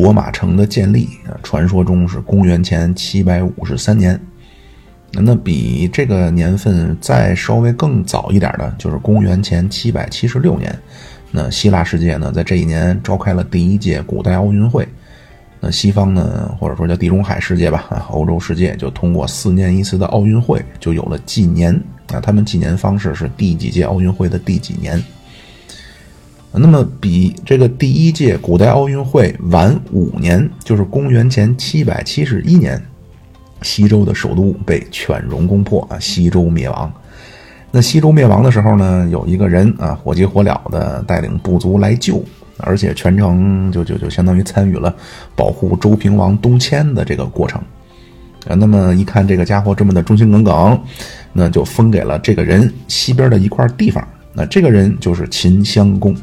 罗马城的建立啊，传说中是公元前七百五十三年。那比这个年份再稍微更早一点的，就是公元前七百七十六年。那希腊世界呢，在这一年召开了第一届古代奥运会。那西方呢，或者说叫地中海世界吧，欧洲世界就通过四年一次的奥运会，就有了纪年啊。他们纪年方式是第几届奥运会的第几年。那么比这个第一届古代奥运会晚五年，就是公元前七百七十一年，西周的首都被犬戎攻破啊，西周灭亡。那西周灭亡的时候呢，有一个人啊，火急火燎的带领部族来救。而且全程就就就相当于参与了保护周平王东迁的这个过程，啊，那么一看这个家伙这么的忠心耿耿，那就封给了这个人西边的一块地方。那这个人就是秦襄公。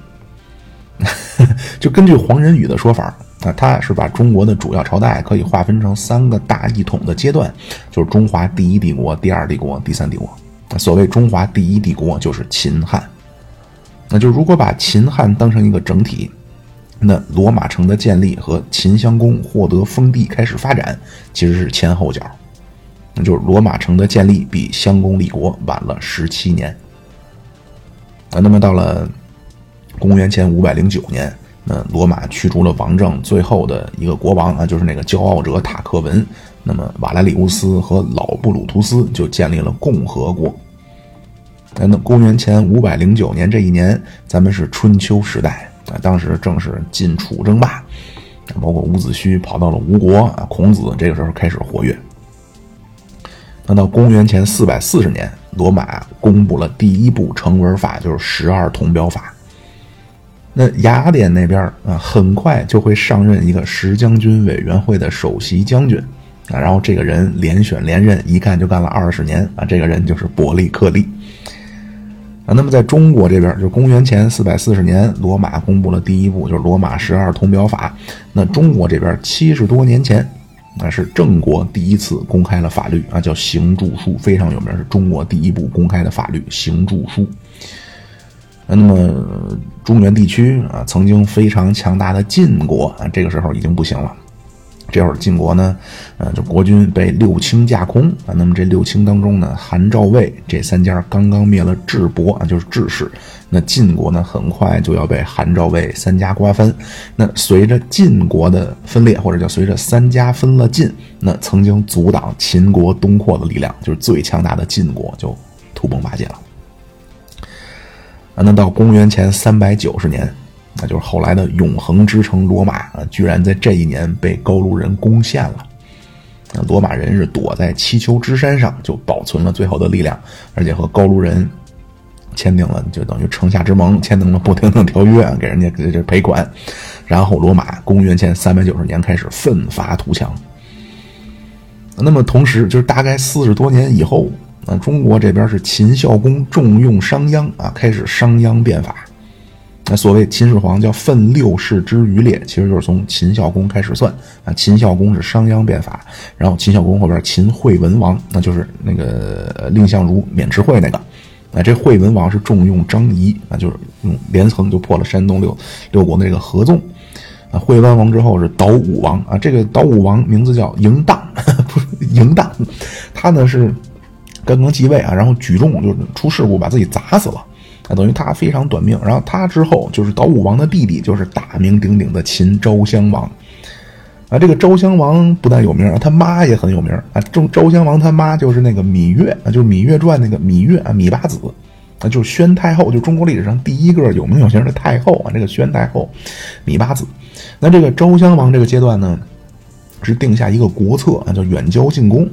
就根据黄仁宇的说法，啊，他是把中国的主要朝代可以划分成三个大一统的阶段，就是中华第一帝国、第二帝国、第三帝国。所谓中华第一帝国，就是秦汉。那就如果把秦汉当成一个整体，那罗马城的建立和秦襄公获得封地开始发展，其实是前后脚。那就是罗马城的建立比襄公立国晚了十七年。啊，那么到了公元前五百零九年，那罗马驱逐了王政最后的一个国王啊，就是那个骄傲者塔克文。那么瓦莱里乌斯和老布鲁图斯就建立了共和国。那公元前五百零九年这一年，咱们是春秋时代啊，当时正是晋楚争霸，包括伍子胥跑到了吴国啊，孔子这个时候开始活跃。那到公元前四百四十年，罗马公布了第一部成文法，就是十二铜表法。那雅典那边啊，很快就会上任一个十将军委员会的首席将军啊，然后这个人连选连任，一干就干了二十年啊，这个人就是伯利克利。啊，那么在中国这边，就公元前四百四十年，罗马公布了第一部，就是《罗马十二铜表法》。那中国这边七十多年前，那是郑国第一次公开了法律啊，叫《行注书》，非常有名，是中国第一部公开的法律《行注书》。那么中原地区啊，曾经非常强大的晋国啊，这个时候已经不行了。这会儿晋国呢，呃，就国君被六卿架空啊。那么这六卿当中呢，韩赵魏这三家刚刚灭了智伯啊，就是智氏。那晋国呢，很快就要被韩赵魏三家瓜分。那随着晋国的分裂，或者叫随着三家分了晋，那曾经阻挡秦国东扩的力量，就是最强大的晋国就土崩瓦解了。那到公元前三百九十年。那就是后来的永恒之城罗马啊，居然在这一年被高卢人攻陷了。那罗马人是躲在七丘之山上，就保存了最后的力量，而且和高卢人签订了，就等于城下之盟，签订了不平等条约，给人家这这赔款。然后罗马公元前三百九十年开始奋发图强。那么同时，就是大概四十多年以后，那，中国这边是秦孝公重用商鞅啊，开始商鞅变法。那所谓秦始皇叫奋六世之余烈，其实就是从秦孝公开始算啊。秦孝公是商鞅变法，然后秦孝公后边秦惠文王，那就是那个蔺相如渑池会那个。啊，这惠文王是重用张仪啊，就是用连横就破了山东六六国的这个合纵。啊，惠文王之后是岛武王啊，这个岛武王名字叫嬴荡，不是嬴荡，他呢是刚刚继位啊，然后举重就出事故把自己砸死了。啊，等于他非常短命。然后他之后就是岛武王的弟弟，就是大名鼎鼎的秦昭襄王。啊，这个昭襄王不但有名，他妈也很有名啊。昭昭襄王他妈就是那个芈月啊，就是《芈月传》那个芈月啊，芈八子啊，就是宣太后，就中国历史上第一个有名有姓的太后啊，这个宣太后芈八子。那这个昭襄王这个阶段呢，是定下一个国策啊，叫远交近攻。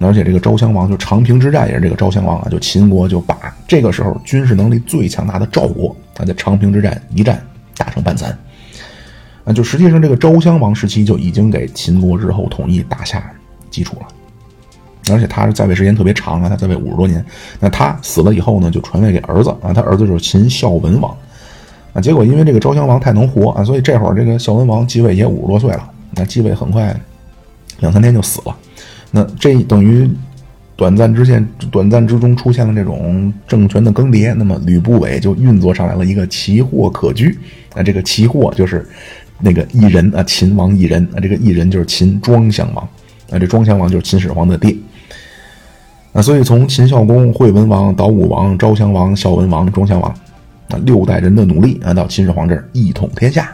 而且这个昭襄王就长平之战也是这个昭襄王啊，就秦国就把这个时候军事能力最强大的赵国啊，在长平之战一战打成半残，啊，就实际上这个昭襄王时期就已经给秦国日后统一打下基础了。而且他是在位时间特别长啊，他在位五十多年。那他死了以后呢，就传位给儿子啊，他儿子就是秦孝文王啊。结果因为这个昭襄王太能活啊，所以这会儿这个孝文王继位也五十多岁了，那继位很快两三天就死了。那这等于短暂之间，短暂之中出现了这种政权的更迭，那么吕不韦就运作上来了一个奇货可居。那这个奇货就是那个异人啊，秦王异人啊，这个异人就是秦庄襄王啊，这庄襄王就是秦始皇的爹啊，所以从秦孝公、惠文王、岛武王、昭襄王、孝文王、庄襄王啊，六代人的努力啊，到秦始皇这儿一统天下。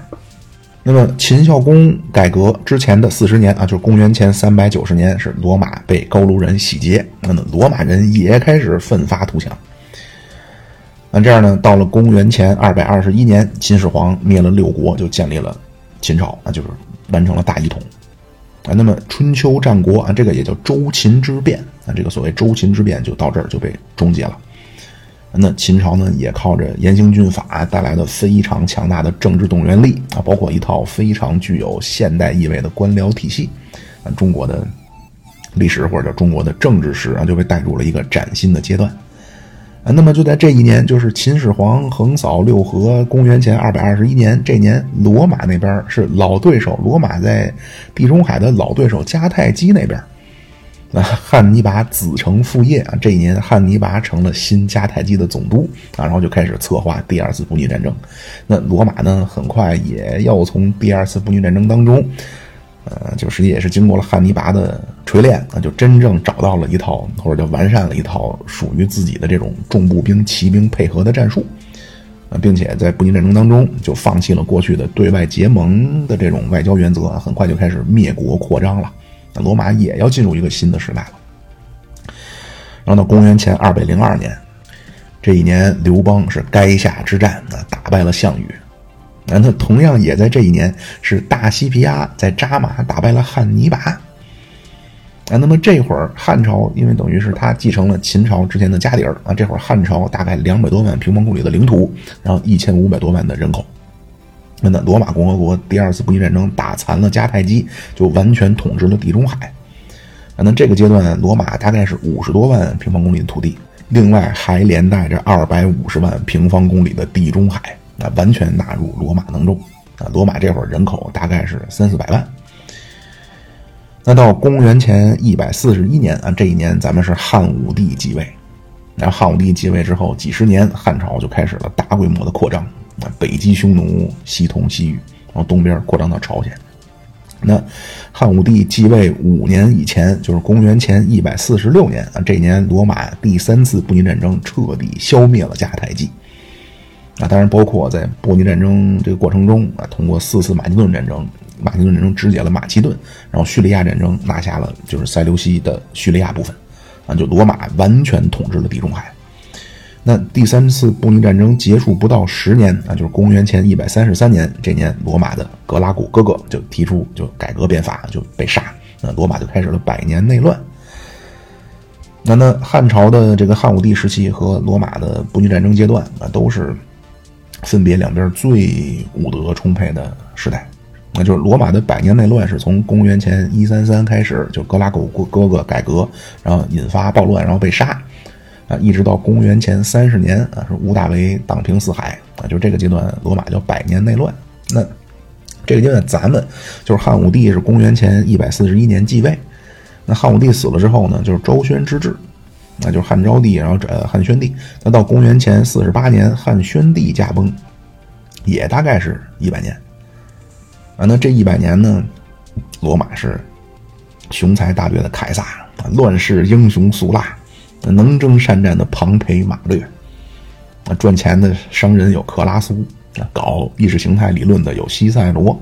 那么秦孝公改革之前的四十年啊，就是公元前三百九十年，是罗马被高卢人洗劫，那么罗马人也开始奋发图强。那这样呢，到了公元前二百二十一年，秦始皇灭了六国，就建立了秦朝，那就是完成了大一统。啊，那么春秋战国啊，这个也叫周秦之变啊，这个所谓周秦之变就到这儿就被终结了。那秦朝呢，也靠着严刑峻法带来的非常强大的政治动员力啊，包括一套非常具有现代意味的官僚体系，啊，中国的历史或者叫中国的政治史啊，就被带入了一个崭新的阶段。啊，那么就在这一年，就是秦始皇横扫六合，公元前二百二十一年，这年罗马那边是老对手，罗马在地中海的老对手迦太基那边。那汉尼拔子承父业啊，这一年汉尼拔成了新迦太基的总督啊，然后就开始策划第二次布匿战争。那罗马呢，很快也要从第二次布匿战争当中，呃，就实际也是经过了汉尼拔的锤炼啊，就真正找到了一套或者叫完善了一套属于自己的这种重步兵、骑兵配合的战术啊，并且在布匿战争当中就放弃了过去的对外结盟的这种外交原则，很快就开始灭国扩张了。那罗马也要进入一个新的时代了。然后到公元前二百零二年，这一年刘邦是垓下之战啊打败了项羽。那他同样也在这一年是大西皮阿在扎马打败了汉尼拔。啊，那么这会儿汉朝因为等于是他继承了秦朝之前的家底儿啊，这会儿汉朝大概两百多万平方公里的领土，然后一千五百多万的人口。那罗马共和国第二次布匿战争打残了迦太基，就完全统治了地中海。那这个阶段，罗马大概是五十多万平方公里的土地，另外还连带着二百五十万平方公里的地中海，啊，完全纳入罗马囊中。啊，罗马这会儿人口大概是三四百万。那到公元前一百四十一年啊，这一年咱们是汉武帝继位。那汉武帝继位之后几十年，汉朝就开始了大规模的扩张。北击匈奴，西统西域，然后东边扩张到朝鲜。那汉武帝继位五年以前，就是公元前一百四十六年啊，这年罗马第三次布匿战争彻底消灭了迦太基。啊，当然包括在布匿战争这个过程中啊，通过四次马其顿战争，马其顿战争肢解了马其顿，然后叙利亚战争拿下了就是塞琉西的叙利亚部分，啊，就罗马完全统治了地中海。那第三次布匿战争结束不到十年啊，就是公元前一百三十三年，这年罗马的格拉古哥哥就提出就改革变法，就被杀，那罗马就开始了百年内乱。那那汉朝的这个汉武帝时期和罗马的布匿战争阶段啊，都是分别两边最武德充沛的时代。那就是罗马的百年内乱是从公元前一三三开始，就格拉古哥哥改革，然后引发暴乱，然后被杀。啊，一直到公元前三十年啊，是吴大维荡平四海啊，就这个阶段，罗马叫百年内乱。那这个阶段，咱们就是汉武帝是公元前一百四十一年继位。那汉武帝死了之后呢，就是昭宣之治，那就是汉昭帝，然后呃汉宣帝。那到公元前四十八年，汉宣帝驾崩，也大概是一百年。啊，那这一百年呢，罗马是雄才大略的凯撒，乱世英雄苏拉。能征善战的庞培、马略，啊，赚钱的商人有克拉苏，啊，搞意识形态理论的有西塞罗，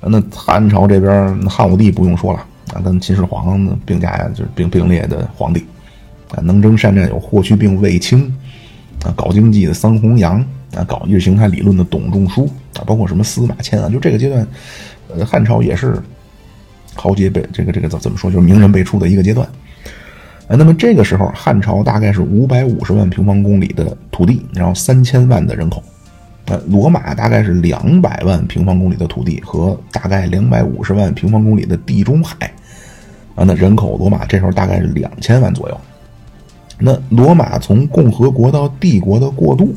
那汉朝这边汉武帝不用说了，啊，跟秦始皇并驾就是并并列的皇帝，啊，能征善战有霍去病、卫青，啊，搞经济的桑弘羊，啊，搞意识形态理论的董仲舒，啊，包括什么司马迁啊，就这个阶段，呃，汉朝也是豪杰辈这个这个怎怎么说，就是名人辈出的一个阶段。那么这个时候，汉朝大概是五百五十万平方公里的土地，然后三千万的人口。呃，罗马大概是两百万平方公里的土地和大概两百五十万平方公里的地中海。啊，那人口，罗马这时候大概是两千万左右。那罗马从共和国到帝国的过渡，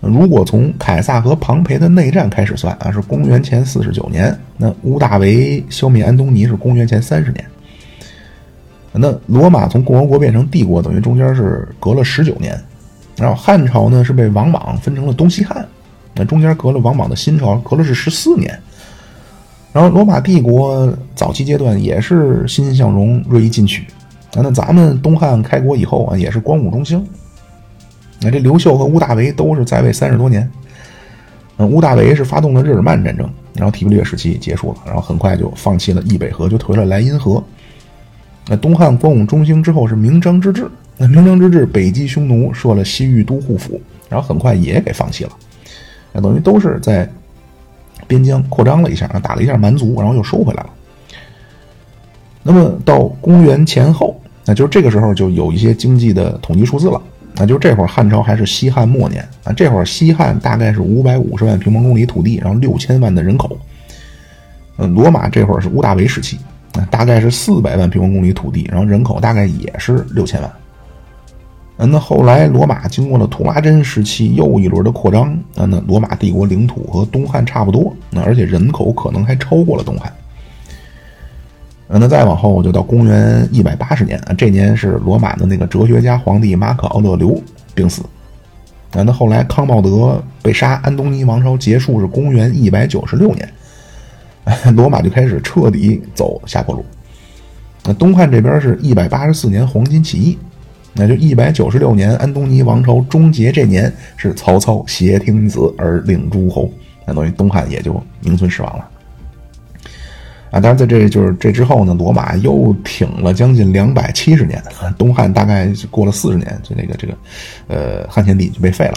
如果从凯撒和庞培的内战开始算啊，是公元前四十九年。那屋大维消灭安东尼是公元前三十年。那罗马从共和国变成帝国，等于中间是隔了十九年。然后汉朝呢是被王莽分成了东西汉，那中间隔了王莽的新朝，隔了是十四年。然后罗马帝国早期阶段也是欣欣向荣、锐意进取。那咱们东汉开国以后啊，也是光武中兴。那这刘秀和乌大维都是在位三十多年。嗯，乌大维是发动了日耳曼战争，然后提布略时期结束了，然后很快就放弃了易北河，就退了莱茵河。那东汉光武中兴之后是明章之治，那明章之治北击匈奴，设了西域都护府，然后很快也给放弃了。那等于都是在边疆扩张了一下，打了一下蛮族，然后又收回来了。那么到公元前后，那就是这个时候就有一些经济的统计数字了。那就是这会儿汉朝还是西汉末年啊，这会儿西汉大概是五百五十万平方公里土地，然后六千万的人口。嗯，罗马这会儿是屋大维时期，大概是四百万平方公里土地，然后人口大概也是六千万。嗯，那后来罗马经过了图拉真时期又一轮的扩张，那那罗马帝国领土和东汉差不多，那而且人口可能还超过了东汉。那再往后就到公元一百八十年啊，这年是罗马的那个哲学家皇帝马可奥勒留病死。啊，那后来康茂德被杀，安东尼王朝结束是公元一百九十六年，罗马就开始彻底走下坡路。那东汉这边是一百八十四年黄巾起义，那就一百九十六年安东尼王朝终结这年是曹操挟天子而令诸侯，那等于东汉也就名存实亡了。啊，当然，在这就是这之后呢，罗马又挺了将近两百七十年，东汉大概过了四十年，就那个这个，呃，汉献帝就被废了。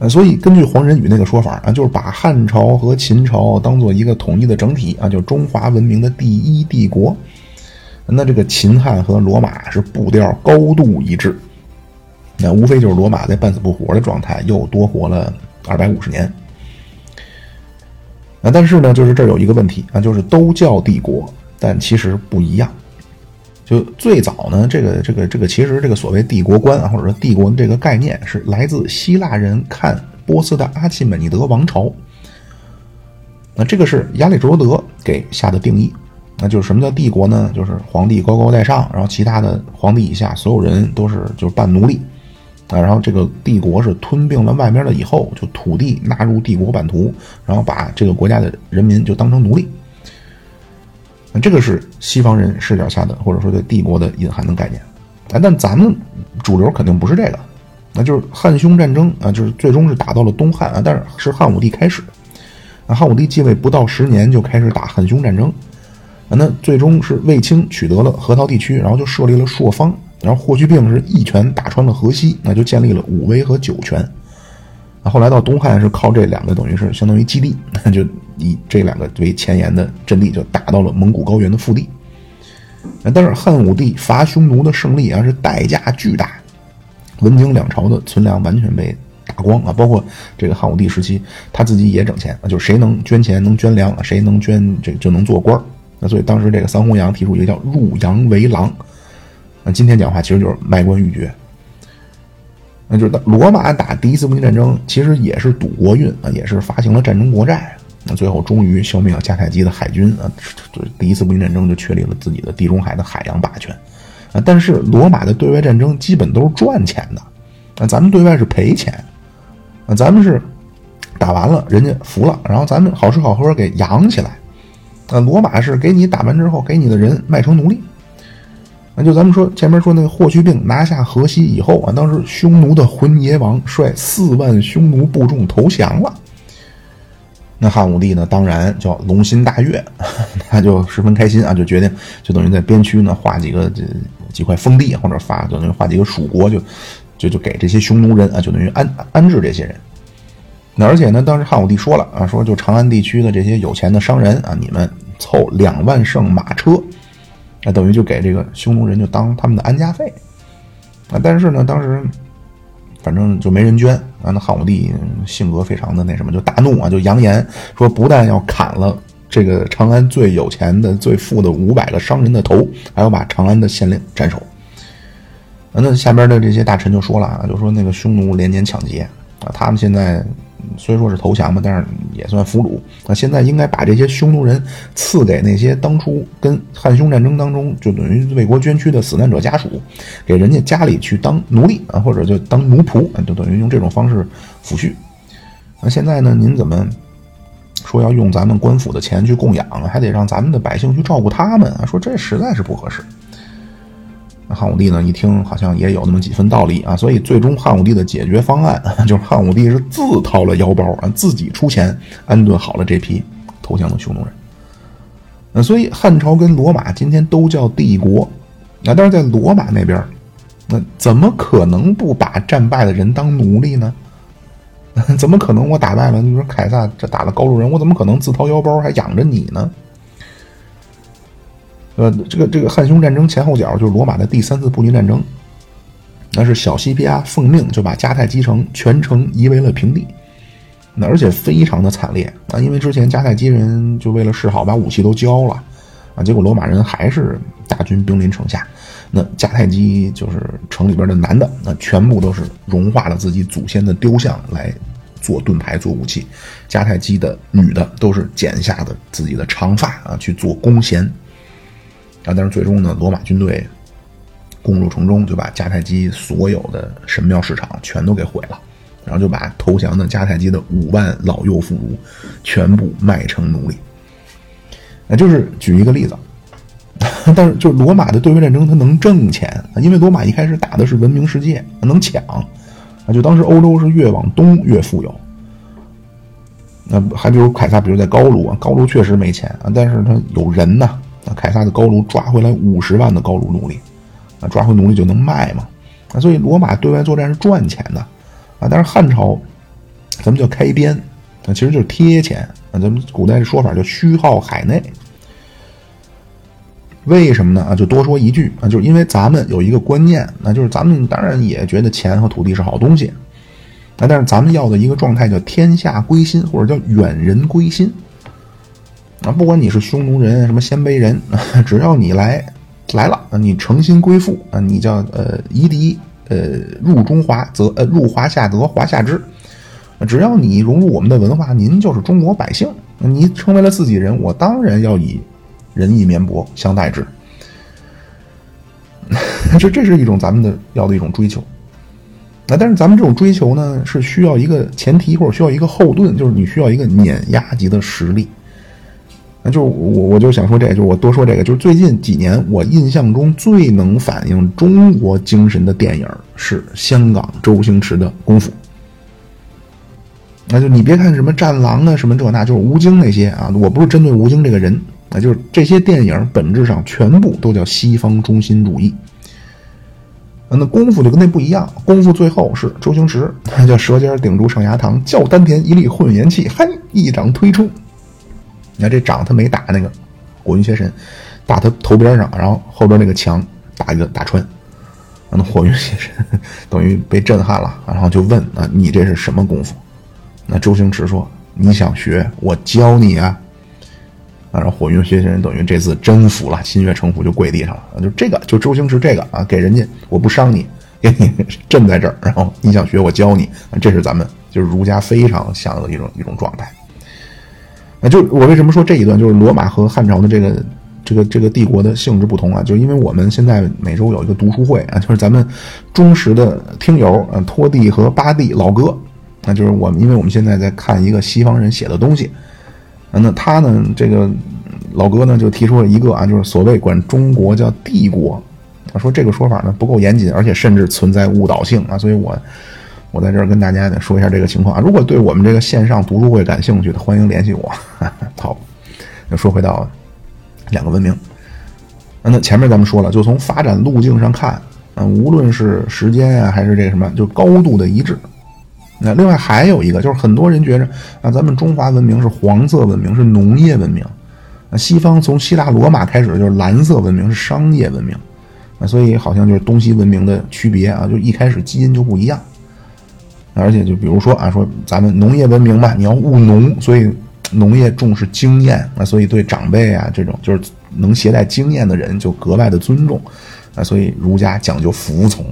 呃，所以根据黄仁宇那个说法啊，就是把汉朝和秦朝当做一个统一的整体啊，就中华文明的第一帝国。那这个秦汉和罗马是步调高度一致，那无非就是罗马在半死不活的状态，又多活了二百五十年。啊，但是呢，就是这儿有一个问题啊，就是都叫帝国，但其实不一样。就最早呢，这个这个这个，其实这个所谓帝国观啊，或者说帝国的这个概念，是来自希腊人看波斯的阿契美尼德王朝。那这个是亚里士多德给下的定义。那就是什么叫帝国呢？就是皇帝高高在上，然后其他的皇帝以下所有人都是就是半奴隶。啊，然后这个帝国是吞并了外面的以后，就土地纳入帝国版图，然后把这个国家的人民就当成奴隶。那这个是西方人视角下的，或者说对帝国的隐含的概念。啊，但咱们主流肯定不是这个，那就是汉匈战争啊，就是最终是打到了东汉啊，但是是汉武帝开始。啊，汉武帝继位不到十年就开始打汉匈战争，啊，那最终是卫青取得了河套地区，然后就设立了朔方。然后霍去病是一拳打穿了河西，那就建立了武威和酒泉。那后来到东汉是靠这两个等于是相当于基地，那就以这两个为前沿的阵地，就打到了蒙古高原的腹地。但是汉武帝伐匈奴的胜利啊是代价巨大，文经两朝的存粮完全被打光啊，包括这个汉武帝时期他自己也整钱啊，就是谁能捐钱能捐粮，谁能捐这就能做官那所以当时这个桑弘羊提出一个叫入羊为郎。那今天讲话其实就是卖官鬻爵，那就是罗马打第一次布匿战争，其实也是赌国运啊，也是发行了战争国债。那最后终于消灭了迦太基的海军啊，第一次布匿战争就确立了自己的地中海的海洋霸权啊。但是罗马的对外战争基本都是赚钱的，那咱们对外是赔钱啊。咱们是打完了，人家服了，然后咱们好吃好喝给养起来。啊，罗马是给你打完之后，给你的人卖成奴隶。那就咱们说前面说那个霍去病拿下河西以后啊，当时匈奴的浑邪王率四万匈奴部众投降了。那汉武帝呢，当然叫龙心大悦，他就十分开心啊，就决定就等于在边区呢划几个这几块封地，或者发就等于划几个属国，就就就给这些匈奴人啊，就等于安安置这些人。那而且呢，当时汉武帝说了啊，说就长安地区的这些有钱的商人啊，你们凑两万乘马车。那等于就给这个匈奴人就当他们的安家费，啊，但是呢，当时反正就没人捐啊。那汉武帝性格非常的那什么，就大怒啊，就扬言说，不但要砍了这个长安最有钱的、最富的五百个商人的头，还要把长安的县令斩首。那下边的这些大臣就说了啊，就说那个匈奴连年抢劫啊，他们现在。虽说是投降吧，但是也算俘虏。那现在应该把这些匈奴人赐给那些当初跟汉匈战争当中就等于为国捐躯的死难者家属，给人家家里去当奴隶啊，或者就当奴仆，就等于用这种方式抚恤。那现在呢，您怎么说要用咱们官府的钱去供养，还得让咱们的百姓去照顾他们啊？说这实在是不合适。汉武帝呢，一听好像也有那么几分道理啊，所以最终汉武帝的解决方案 就是汉武帝是自掏了腰包啊，自己出钱安顿好了这批投降的匈奴人。那所以汉朝跟罗马今天都叫帝国，那但是在罗马那边。那怎么可能不把战败的人当奴隶呢？怎么可能我打败了？你说凯撒这打了高卢人，我怎么可能自掏腰包还养着你呢？呃，这个这个汉匈战争前后脚就是罗马的第三次布匿战争，那是小西皮亚奉命就把迦太基城全城夷为了平地，那而且非常的惨烈啊！因为之前迦太基人就为了示好把武器都交了啊，结果罗马人还是大军兵临城下。那迦太基就是城里边的男的，那全部都是融化了自己祖先的雕像来做盾牌、做武器；迦太基的女的都是剪下的自己的长发啊去做弓弦。但是最终呢，罗马军队攻入城中，就把迦太基所有的神庙市场全都给毁了，然后就把投降的迦太基的五万老幼妇孺全部卖成奴隶。那就是举一个例子。但是，就罗马的对外战争，它能挣钱啊，因为罗马一开始打的是文明世界，能抢啊。就当时欧洲是越往东越富有。那还比如凯撒，比如在高卢，高卢确实没钱啊，但是他有人呐。那凯撒的高卢抓回来五十万的高卢奴隶，啊，抓回奴隶就能卖嘛。啊，所以罗马对外作战是赚钱的啊。但是汉朝，咱们叫开边，啊，其实就是贴钱啊。咱们古代的说法叫虚耗海内。为什么呢？啊，就多说一句啊，就是因为咱们有一个观念，那就是咱们当然也觉得钱和土地是好东西，啊，但是咱们要的一个状态叫天下归心，或者叫远人归心，啊，不管你是匈奴人什么鲜卑人，只要你来来了，你诚心归附啊，你叫呃夷狄呃入中华则呃入华夏得华夏之，只要你融入我们的文化，您就是中国百姓，你成为了自己人，我当然要以。仁义绵薄相待之，这这是一种咱们的要的一种追求。那但是咱们这种追求呢，是需要一个前提或者需要一个后盾，就是你需要一个碾压级的实力。那就我我就想说这个，就我多说这个，就是最近几年我印象中最能反映中国精神的电影是香港周星驰的《功夫》。那就你别看什么《战狼》啊，什么这那，就是吴京那些啊，我不是针对吴京这个人。那就是这些电影本质上全部都叫西方中心主义。那功夫就跟那不一样，功夫最后是周星驰，他叫舌尖顶住上牙膛，叫丹田一粒混元气，嘿，一掌推出。你看这掌他没打那个火云邪神，打他头边上，然后后边那个墙打一个打穿，那火云邪神等于被震撼了，然后就问啊，你这是什么功夫？那周星驰说，你想学，我教你啊。啊，然后火云邪神等于这次真服了，心悦诚服就跪地上了。就这个，就周星驰这个啊，给人家我不伤你，给你镇在这儿，然后你想学我教你，这是咱们就是儒家非常想要的一种一种状态。啊，就我为什么说这一段就是罗马和汉朝的这个这个这个帝国的性质不同啊？就因为我们现在每周有一个读书会啊，就是咱们忠实的听友啊，托地和巴蒂老哥，那就是我们，因为我们现在在看一个西方人写的东西。啊那他呢？这个老哥呢，就提出了一个啊，就是所谓管中国叫帝国，他说这个说法呢不够严谨，而且甚至存在误导性啊。所以我我在这儿跟大家呢说一下这个情况啊。如果对我们这个线上读书会感兴趣的，欢迎联系我。好，那说回到两个文明，那前面咱们说了，就从发展路径上看，嗯，无论是时间啊，还是这个什么，就高度的一致。那另外还有一个，就是很多人觉着啊，咱们中华文明是黄色文明，是农业文明；那西方从希腊罗马开始就是蓝色文明，是商业文明。啊，所以好像就是东西文明的区别啊，就一开始基因就不一样。而且就比如说啊，说咱们农业文明吧，你要务农，所以农业重视经验啊，所以对长辈啊这种就是能携带经验的人就格外的尊重啊，所以儒家讲究服从。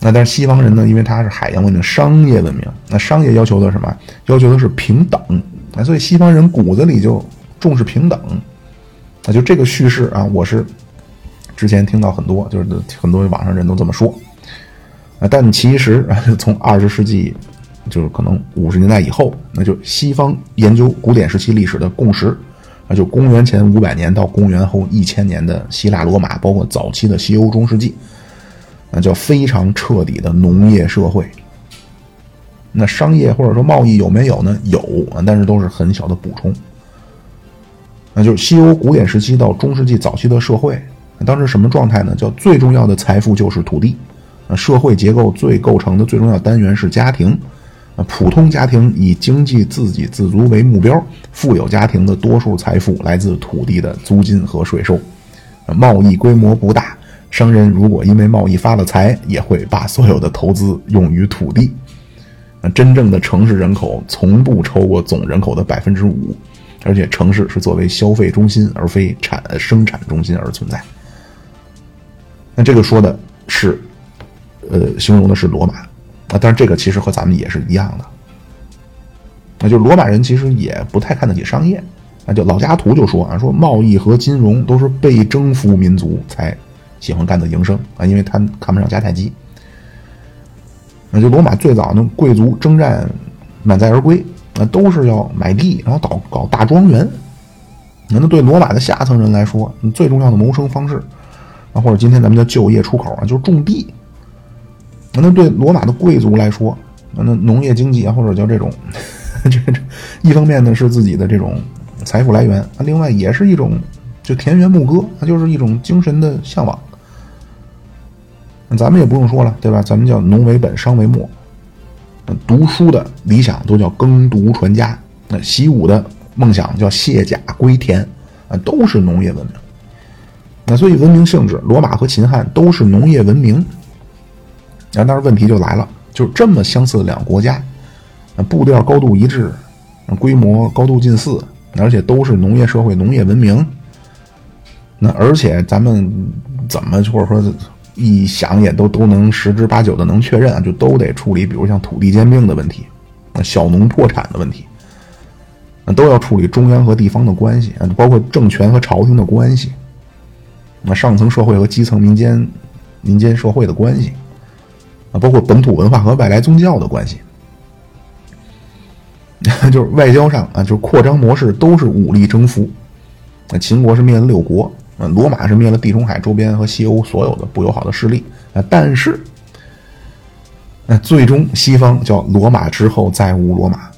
那但是西方人呢？因为他是海洋文明、商业文明，那商业要求的什么？要求的是平等。那所以西方人骨子里就重视平等。那就这个叙事啊，我是之前听到很多，就是很多网上人都这么说。啊，但其实啊 从二十世纪就是可能五十年代以后，那就西方研究古典时期历史的共识，啊，就公元前五百年到公元后一千年的希腊罗马，包括早期的西欧中世纪，那叫非常彻底的农业社会。那商业或者说贸易有没有呢？有，但是都是很小的补充。那就是西欧古典时期到中世纪早期的社会，当时什么状态呢？叫最重要的财富就是土地。啊，社会结构最构成的最重要单元是家庭。啊，普通家庭以经济自给自足为目标，富有家庭的多数财富来自土地的租金和税收。贸易规模不大，商人如果因为贸易发了财，也会把所有的投资用于土地。真正的城市人口从不超过总人口的百分之五，而且城市是作为消费中心而非产生产中心而存在。那这个说的是，呃，形容的是罗马啊，但是这个其实和咱们也是一样的。那就罗马人其实也不太看得起商业，那就老家图就说啊，说贸易和金融都是被征服民族才喜欢干的营生啊，因为他看不上迦太基。那就罗马最早呢，贵族征战满载而归，那都是要买地，然后搞搞大庄园。那对罗马的下层人来说，最重要的谋生方式，啊，或者今天咱们叫就业出口啊，就是种地。那对罗马的贵族来说，那农业经济啊，或者叫这种，这这，一方面呢是自己的这种财富来源，啊，另外也是一种就田园牧歌，那就是一种精神的向往。咱们也不用说了，对吧？咱们叫农为本，商为末。读书的理想都叫耕读传家，那习武的梦想叫卸甲归田，啊，都是农业文明。那所以文明性质，罗马和秦汉都是农业文明。啊，但是问题就来了，就这么相似的两个国家，步调高度一致，规模高度近似，而且都是农业社会、农业文明。那而且咱们怎么或者说？一想也都都能十之八九的能确认啊，就都得处理，比如像土地兼并的问题，小农破产的问题，那都要处理中央和地方的关系啊，包括政权和朝廷的关系，那上层社会和基层民间民间社会的关系啊，包括本土文化和外来宗教的关系，就是外交上啊，就是扩张模式都是武力征服，那秦国是灭了六国。嗯，罗马是灭了地中海周边和西欧所有的不友好的势力。啊，但是，那最终西方叫罗马之后再无罗马，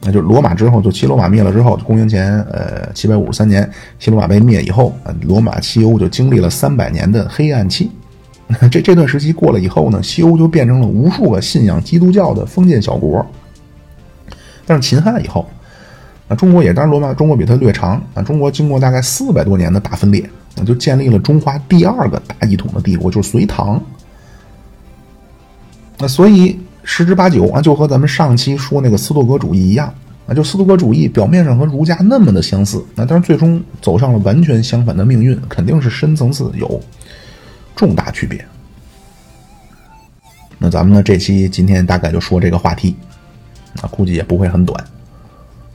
那就罗马之后就西罗马灭了之后，公元前呃七百五十三年西罗马被灭以后，罗马西欧就经历了三百年的黑暗期，这这段时期过了以后呢，西欧就变成了无数个信仰基督教的封建小国，但是秦汉以后啊。中国也当然罗马，中国比它略长啊。中国经过大概四百多年的大分裂，那就建立了中华第二个大一统的帝国，就是隋唐。那所以十之八九啊，就和咱们上期说那个斯多葛主义一样啊，就斯多葛主义表面上和儒家那么的相似，那但是最终走上了完全相反的命运，肯定是深层次有重大区别。那咱们呢，这期今天大概就说这个话题，啊，估计也不会很短。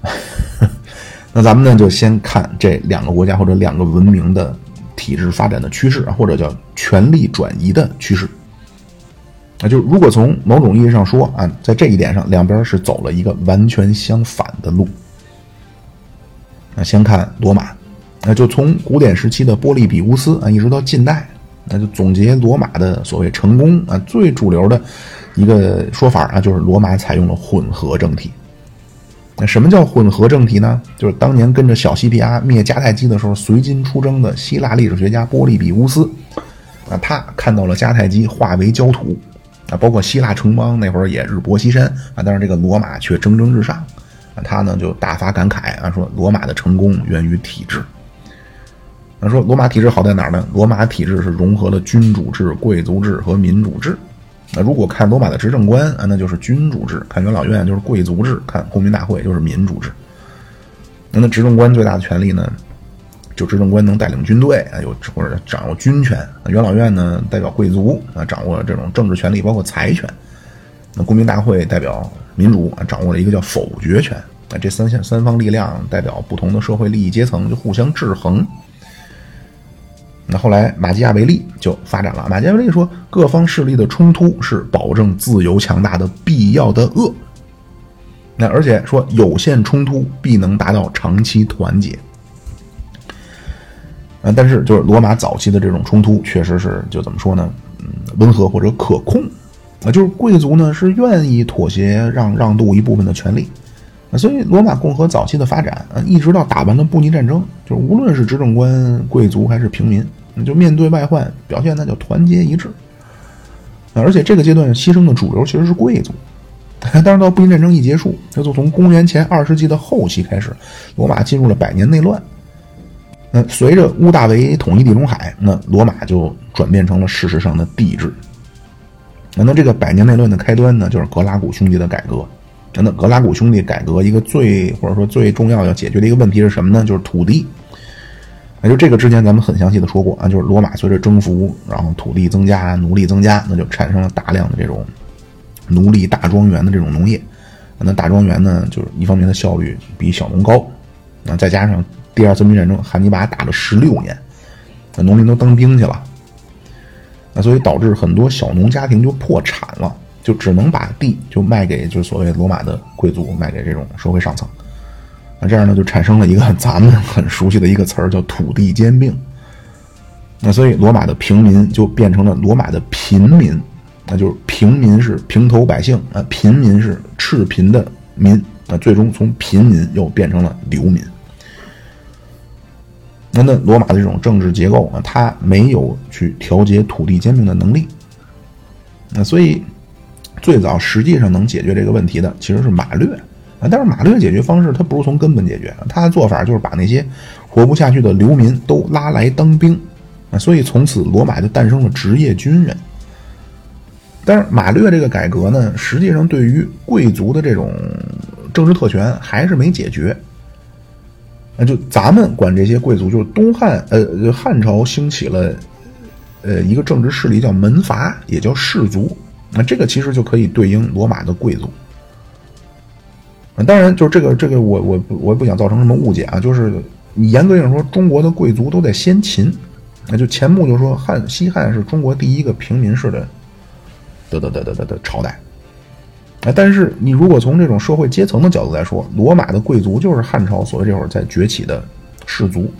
那咱们呢，就先看这两个国家或者两个文明的体制发展的趋势，或者叫权力转移的趋势。那就如果从某种意义上说啊，在这一点上，两边是走了一个完全相反的路。那先看罗马，那就从古典时期的波利比乌斯啊，一直到近代，那就总结罗马的所谓成功啊，最主流的一个说法啊，就是罗马采用了混合政体。那什么叫混合政体呢？就是当年跟着小西皮阿灭迦太基的时候，随军出征的希腊历史学家波利比乌斯，啊，他看到了迦太基化为焦土，啊，包括希腊城邦那会儿也日薄西山，啊，但是这个罗马却蒸蒸日上，啊，他呢就大发感慨啊，说罗马的成功源于体制。那说罗马体制好在哪儿呢？罗马体制是融合了君主制、贵族制和民主制。那如果看罗马的执政官啊，那就是君主制；看元老院就是贵族制；看公民大会就是民主制。那那执政官最大的权利呢，就执政官能带领军队啊，有或者掌握军权；元老院呢代表贵族啊，掌握这种政治权利，包括财权。那公民大会代表民主啊，掌握了一个叫否决权。那这三项三方力量代表不同的社会利益阶层，就互相制衡。那后来马基雅维利就发展了。马基雅维利说，各方势力的冲突是保证自由强大的必要的恶那而且说有限冲突必能达到长期团结。啊，但是就是罗马早期的这种冲突，确实是就怎么说呢？嗯，温和或者可控。啊，就是贵族呢是愿意妥协让让渡一部分的权利。所以罗马共和早期的发展，一直到打完了布匿战争，就是无论是执政官、贵族还是平民，就面对外患表现那叫团结一致。而且这个阶段牺牲的主流其实是贵族。但是到布匿战争一结束，那就从公元前二世纪的后期开始，罗马进入了百年内乱。那随着屋大维统一地中海，那罗马就转变成了事实上的帝制。那这个百年内乱的开端呢，就是格拉古兄弟的改革。那格拉古兄弟改革一个最或者说最重要要解决的一个问题是什么呢？就是土地。那就这个之前咱们很详细的说过啊，就是罗马随着征服，然后土地增加，奴隶增加，那就产生了大量的这种奴隶大庄园的这种农业。那大庄园呢，就是一方面的效率比小农高，那再加上第二次民战争，汉尼拔打了十六年，那农民都当兵去了，那所以导致很多小农家庭就破产了，就只能把地就卖给就是所谓罗马的贵族，卖给这种社会上层。那这样呢，就产生了一个 咱们很熟悉的一个词儿，叫土地兼并。那所以罗马的平民就变成了罗马的贫民，那就是平民是平头百姓啊，贫民是赤贫的民，那最终从贫民又变成了流民。那那罗马的这种政治结构啊，它没有去调节土地兼并的能力。那所以最早实际上能解决这个问题的其实是马略。啊，但是马略解决方式，他不是从根本解决，他的做法就是把那些活不下去的流民都拉来当兵，啊，所以从此罗马就诞生了职业军人。但是马略这个改革呢，实际上对于贵族的这种政治特权还是没解决。那就咱们管这些贵族，就是东汉，呃，汉朝兴起了，呃，一个政治势力叫门阀，也叫士族，那这个其实就可以对应罗马的贵族。当然，就是这个这个，我我我也不想造成什么误解啊。就是你严格意义上说，中国的贵族都在先秦，那就钱穆就说汉西汉是中国第一个平民式的的的的的的的朝代。啊，但是你如果从这种社会阶层的角度来说，罗马的贵族就是汉朝所谓这会儿在崛起的士族。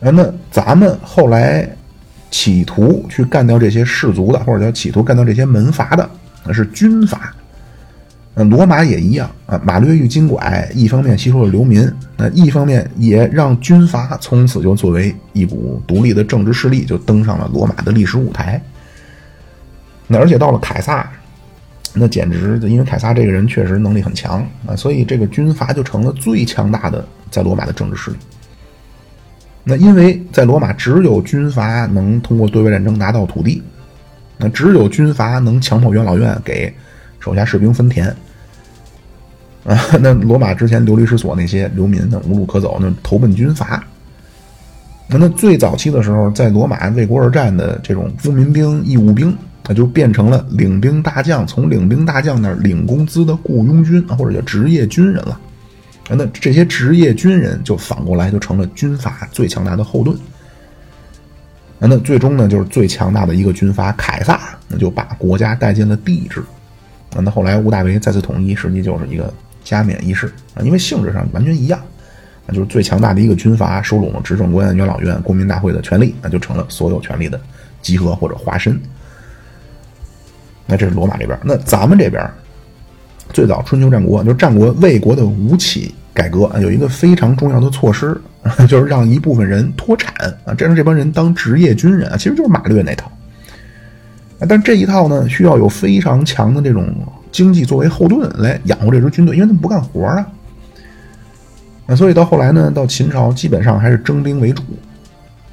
啊，那咱们后来企图去干掉这些士族的，或者叫企图干掉这些门阀的，那是军阀。那罗马也一样啊，马略遇金拐，一方面吸收了流民，那一方面也让军阀从此就作为一股独立的政治势力，就登上了罗马的历史舞台。那而且到了凯撒，那简直因为凯撒这个人确实能力很强啊，所以这个军阀就成了最强大的在罗马的政治势力。那因为在罗马只有军阀能通过对外战争拿到土地，那只有军阀能强迫元老院给。手下士兵分田啊，那罗马之前流离失所那些流民，那无路可走，那投奔军阀。那那最早期的时候，在罗马为国而战的这种公民兵、义务兵，那就变成了领兵大将，从领兵大将那领工资的雇佣军或者叫职业军人了。那这些职业军人就反过来就成了军阀最强大的后盾。那最终呢，就是最强大的一个军阀凯撒，那就把国家带进了帝制。那后来屋大维再次统一，实际就是一个加冕仪式啊，因为性质上完全一样，那就是最强大的一个军阀收拢了执政官、元老院、公民大会的权利，那就成了所有权力的集合或者化身。那这是罗马这边，那咱们这边最早春秋战国，就是战国魏国的吴起改革啊，有一个非常重要的措施，就是让一部分人脱产啊，这让这帮人当职业军人啊，其实就是马略那套。但这一套呢，需要有非常强的这种经济作为后盾来养活这支军队，因为他们不干活啊。那所以到后来呢，到秦朝基本上还是征兵为主。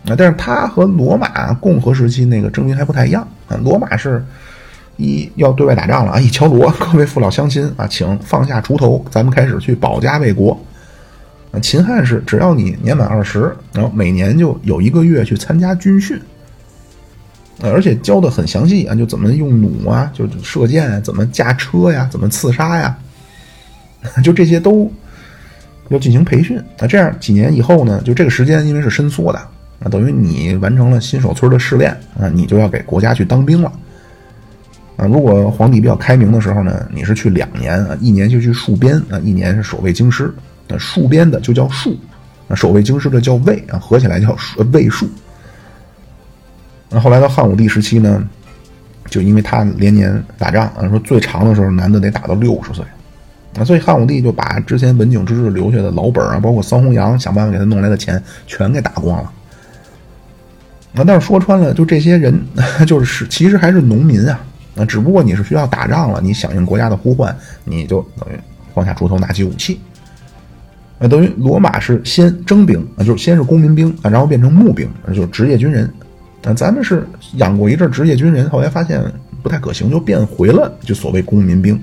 啊，但是他和罗马共和时期那个征兵还不太一样啊。罗马是一要对外打仗了啊，一敲锣，各位父老乡亲啊，请放下锄头，咱们开始去保家卫国。秦汉是只要你年满二十，然后每年就有一个月去参加军训。而且教的很详细啊，就怎么用弩啊，就射箭啊，怎么驾车呀，怎么刺杀呀，就这些都要进行培训啊。这样几年以后呢，就这个时间因为是伸缩的啊，等于你完成了新手村的试炼啊，你就要给国家去当兵了啊。如果皇帝比较开明的时候呢，你是去两年啊，一年就去戍边啊，一年是守卫京师。那戍边的就叫戍，那守卫京师的叫卫啊，合起来叫卫戍。那后来到汉武帝时期呢，就因为他连年打仗啊，说最长的时候男的得打到六十岁。啊，所以汉武帝就把之前文景之治留下的老本啊，包括桑弘羊想办法给他弄来的钱，全给打光了。那，但是说穿了，就这些人，就是其实还是农民啊。那，只不过你是需要打仗了，你响应国家的呼唤，你就等于放下锄头，拿起武器。啊，等于罗马是先征兵啊，就是先是公民兵啊，然后变成募兵，就是职业军人。但，咱们是养过一阵职业军人，后来发现不太可行，就变回了就所谓公民兵。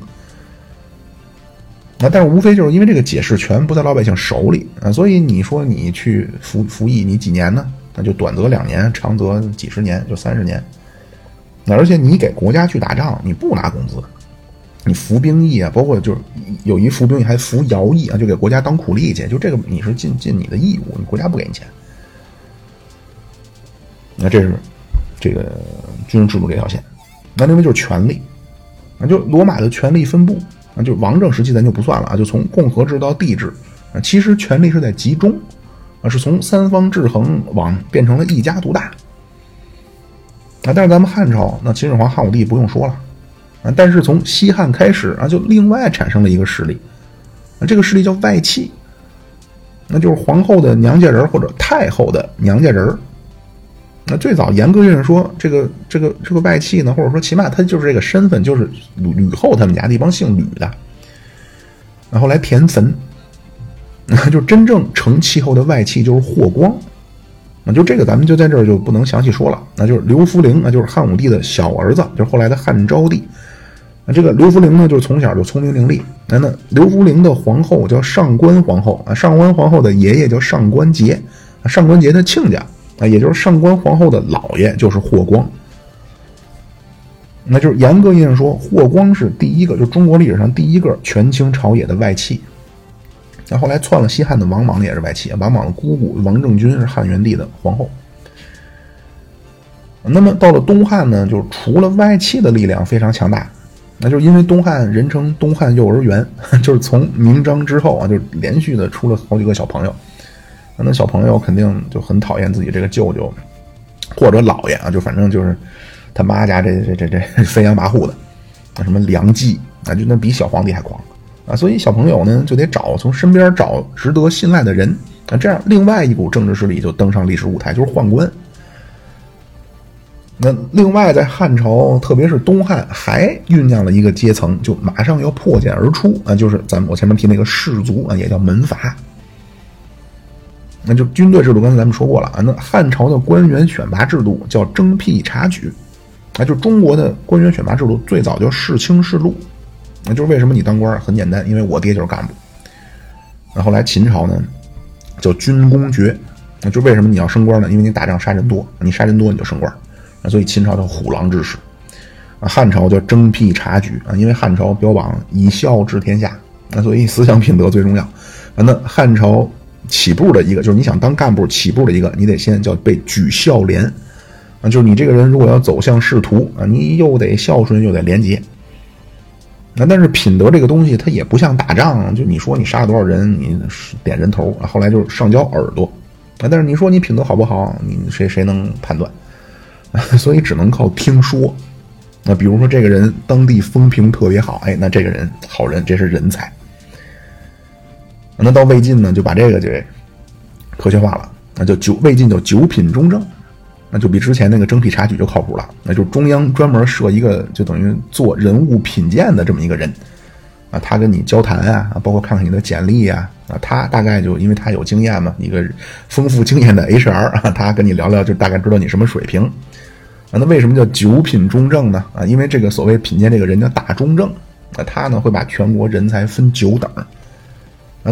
啊，但是无非就是因为这个解释权不在老百姓手里啊，所以你说你去服服役，你几年呢？那就短则两年，长则几十年，就三十年。那而且你给国家去打仗，你不拿工资，你服兵役啊，包括就是有一服兵役还服徭役啊，就给国家当苦力去，就这个你是尽尽你的义务，你国家不给你钱。那这是这个军人制度这条线。那另外就是权力，啊，就罗马的权力分布。啊，就王政时期咱就不算了啊，就从共和制到帝制，啊，其实权力是在集中，啊，是从三方制衡往变成了一家独大，啊，但是咱们汉朝，那秦始皇、汉武帝不用说了，啊，但是从西汉开始啊，就另外产生了一个势力，啊，这个势力叫外戚，那就是皇后的娘家人或者太后的娘家人那最早严格意义上说，这个这个这个外戚呢，或者说起码他就是这个身份，就是吕吕后他们家的一帮姓吕的。然后来填坟，就真正成气候的外戚就是霍光。那就这个咱们就在这儿就不能详细说了。那就是刘弗陵，那就是汉武帝的小儿子，就是后来的汉昭帝。那这个刘弗陵呢，就是从小就聪明伶俐。那那刘弗陵的皇后叫上官皇后啊，上官皇后的爷爷叫上官桀，上官桀的亲家。啊，也就是上官皇后的姥爷就是霍光，那就是严格意义上说，霍光是第一个，就中国历史上第一个权倾朝野的外戚。那后来篡了西汉的王莽也是外戚，王莽的姑姑王政君是汉元帝的皇后。那么到了东汉呢，就是除了外戚的力量非常强大，那就是因为东汉人称东汉幼儿园，就是从明章之后啊，就连续的出了好几个小朋友。那小朋友肯定就很讨厌自己这个舅舅，或者姥爷啊，就反正就是他妈家这这这这 飞扬跋扈的，什么梁冀啊，就那比小皇帝还狂啊！所以小朋友呢就得找从身边找值得信赖的人啊，这样另外一股政治势力就登上历史舞台，就是宦官。那另外在汉朝，特别是东汉，还酝酿了一个阶层，就马上要破茧而出啊，就是咱们我前面提那个士族啊，也叫门阀。那就军队制度，刚才咱们说过了啊。那汉朝的官员选拔制度叫征辟察举，啊，就中国的官员选拔制度最早叫世卿世禄，那就是为什么你当官很简单，因为我爹就是干部。那后来秦朝呢，叫军功爵，那就为什么你要升官呢？因为你打仗杀人多，你杀人多你就升官，啊，所以秦朝叫虎狼之师。啊，汉朝叫征辟察举啊，因为汉朝标榜以孝治天下，那所以思想品德最重要。啊，那汉朝。起步的一个就是你想当干部起步的一个，你得先叫被举孝廉，啊，就是你这个人如果要走向仕途啊，你又得孝顺又得廉洁。那但是品德这个东西它也不像打仗，就你说你杀了多少人，你点人头，后来就是上交耳朵，啊，但是你说你品德好不好，你谁谁能判断？所以只能靠听说。那比如说这个人当地风评特别好，哎，那这个人好人，这是人才。那到魏晋呢，就把这个给科学化了，那就九魏晋叫九品中正，那就比之前那个征辟察举就靠谱了。那就中央专门设一个，就等于做人物品鉴的这么一个人，啊，他跟你交谈啊，包括看看你的简历啊，啊，他大概就因为他有经验嘛，一个丰富经验的 HR 啊，他跟你聊聊，就大概知道你什么水平。啊，那为什么叫九品中正呢？啊，因为这个所谓品鉴这个人叫大中正，那他呢会把全国人才分九等。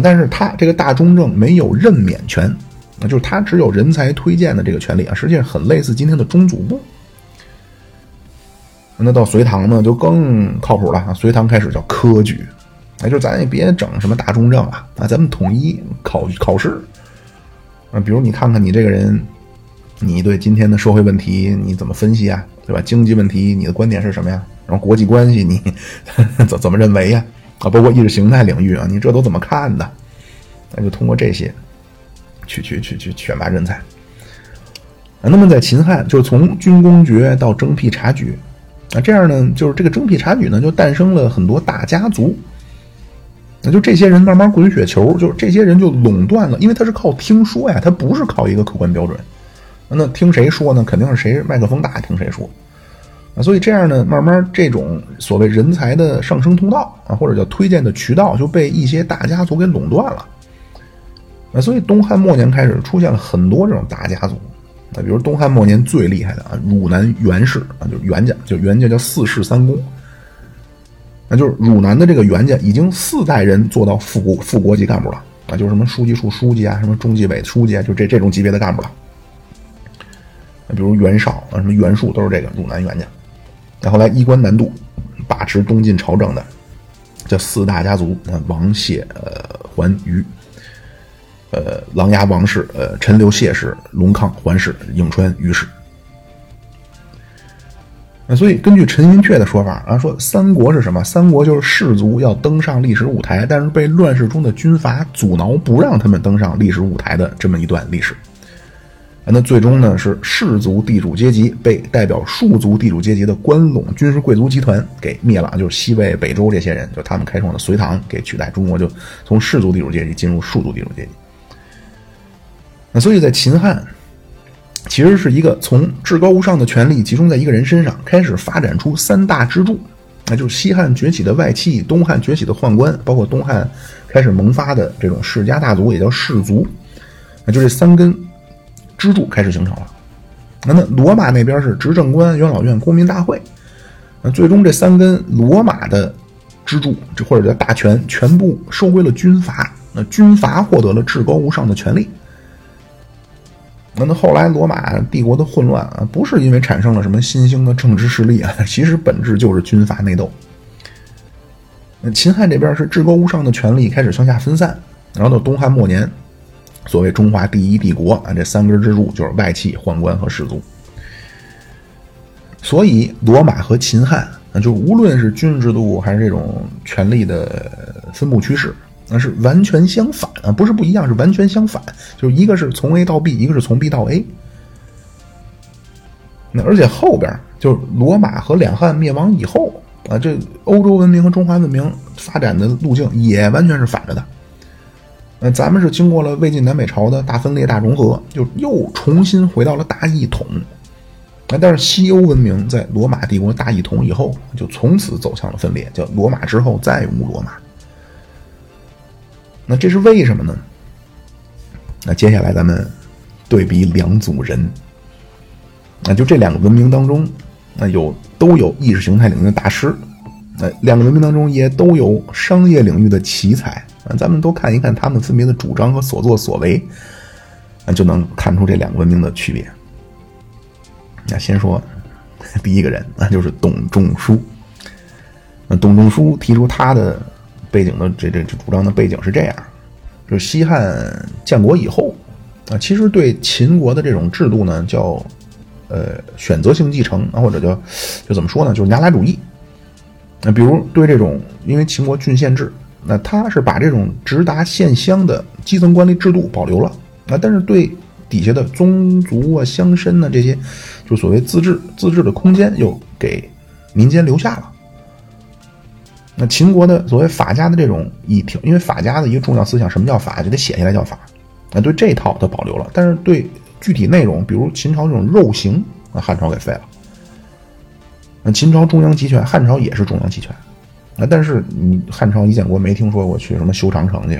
但是他这个大中正没有任免权，那就是他只有人才推荐的这个权利啊，实际上很类似今天的中组部。那到隋唐呢，就更靠谱了！隋唐开始叫科举，那就咱也别整什么大中正了啊，咱们统一考考试啊，比如你看看你这个人，你对今天的社会问题你怎么分析啊？对吧？经济问题你的观点是什么呀？然后国际关系你 怎怎么认为呀？啊包括意识形态领域啊，你这都怎么看的？那就通过这些去去去去选拔人才。那么在秦汉，就是从军功爵到征辟察举，啊，这样呢，就是这个征辟察举呢，就诞生了很多大家族。那就这些人慢慢滚雪球，就这些人就垄断了，因为他是靠听说呀，他不是靠一个客观标准。那听谁说呢？肯定是谁麦克风大，听谁说。所以这样呢，慢慢这种所谓人才的上升通道啊，或者叫推荐的渠道，就被一些大家族给垄断了。啊，所以东汉末年开始出现了很多这种大家族。啊，比如东汉末年最厉害的啊，汝南袁氏啊，就是袁家，就袁家叫四世三公。那就是汝南的这个袁家已经四代人做到副国副国级干部了啊，就是什么书记处书记啊，什么中纪委书记啊，就这这种级别的干部了。比如袁绍啊，什么袁术都是这个汝南袁家。再后来，衣冠南渡，把持东晋朝政的，这四大家族，王谢、呃、桓、于，呃，琅琊王氏、呃，陈留谢氏、隆康、桓氏、颍川于氏。那所以，根据陈寅恪的说法啊，说三国是什么？三国就是士族要登上历史舞台，但是被乱世中的军阀阻挠，不让他们登上历史舞台的这么一段历史。那最终呢，是氏族地主阶级被代表庶族地主阶级的关陇军事贵族集团给灭了，就是西魏、北周这些人，就他们开创的隋唐给取代，中国就从氏族地主阶级进入庶族地主阶级。那所以在秦汉，其实是一个从至高无上的权力集中在一个人身上，开始发展出三大支柱，那就是西汉崛起的外戚，东汉崛起的宦官，包括东汉开始萌发的这种世家大族，也叫氏族，那就这三根。支柱开始形成了，那那罗马那边是执政官、元老院、公民大会，那最终这三根罗马的支柱，这或者叫大权，全部收归了军阀，那军阀获得了至高无上的权利。那那后来罗马帝国的混乱啊，不是因为产生了什么新兴的政治势力啊，其实本质就是军阀内斗。那秦汉这边是至高无上的权力开始向下分散，然后到东汉末年。所谓中华第一帝国啊，这三根支柱就是外戚、宦官和士族。所以，罗马和秦汉啊，就无论是军事制度还是这种权力的分布趋势，那是完全相反啊，不是不一样，是完全相反。就一个是从 A 到 B，一个是从 B 到 A。那而且后边就是罗马和两汉灭亡以后啊，这欧洲文明和中华文明发展的路径也完全是反着的。那咱们是经过了魏晋南北朝的大分裂、大融合，就又重新回到了大一统。那但是西欧文明在罗马帝国大一统以后，就从此走向了分裂，叫罗马之后再无罗马。那这是为什么呢？那接下来咱们对比两组人，那就这两个文明当中，那有都有意识形态领域的大师，那两个文明当中也都有商业领域的奇才。咱们都看一看他们分别的主张和所作所为，那就能看出这两个文明的区别。那先说第一个人，那就是董仲舒。那董仲舒提出他的背景的这这这主张的背景是这样：，就是西汉建国以后啊，其实对秦国的这种制度呢，叫呃选择性继承啊，或者叫就怎么说呢，就是拿来主义。那比如对这种，因为秦国郡县制。那他是把这种直达县乡的基层管理制度保留了啊，但是对底下的宗族啊、乡绅呢这些，就所谓自治自治的空间又给民间留下了。那秦国的所谓法家的这种一条，因为法家的一个重要思想，什么叫法，就得写下来叫法。那对这套他保留了，但是对具体内容，比如秦朝这种肉刑，那汉朝给废了。那秦朝中央集权，汉朝也是中央集权。啊，但是你汉朝一建国没听说过去什么修长城去，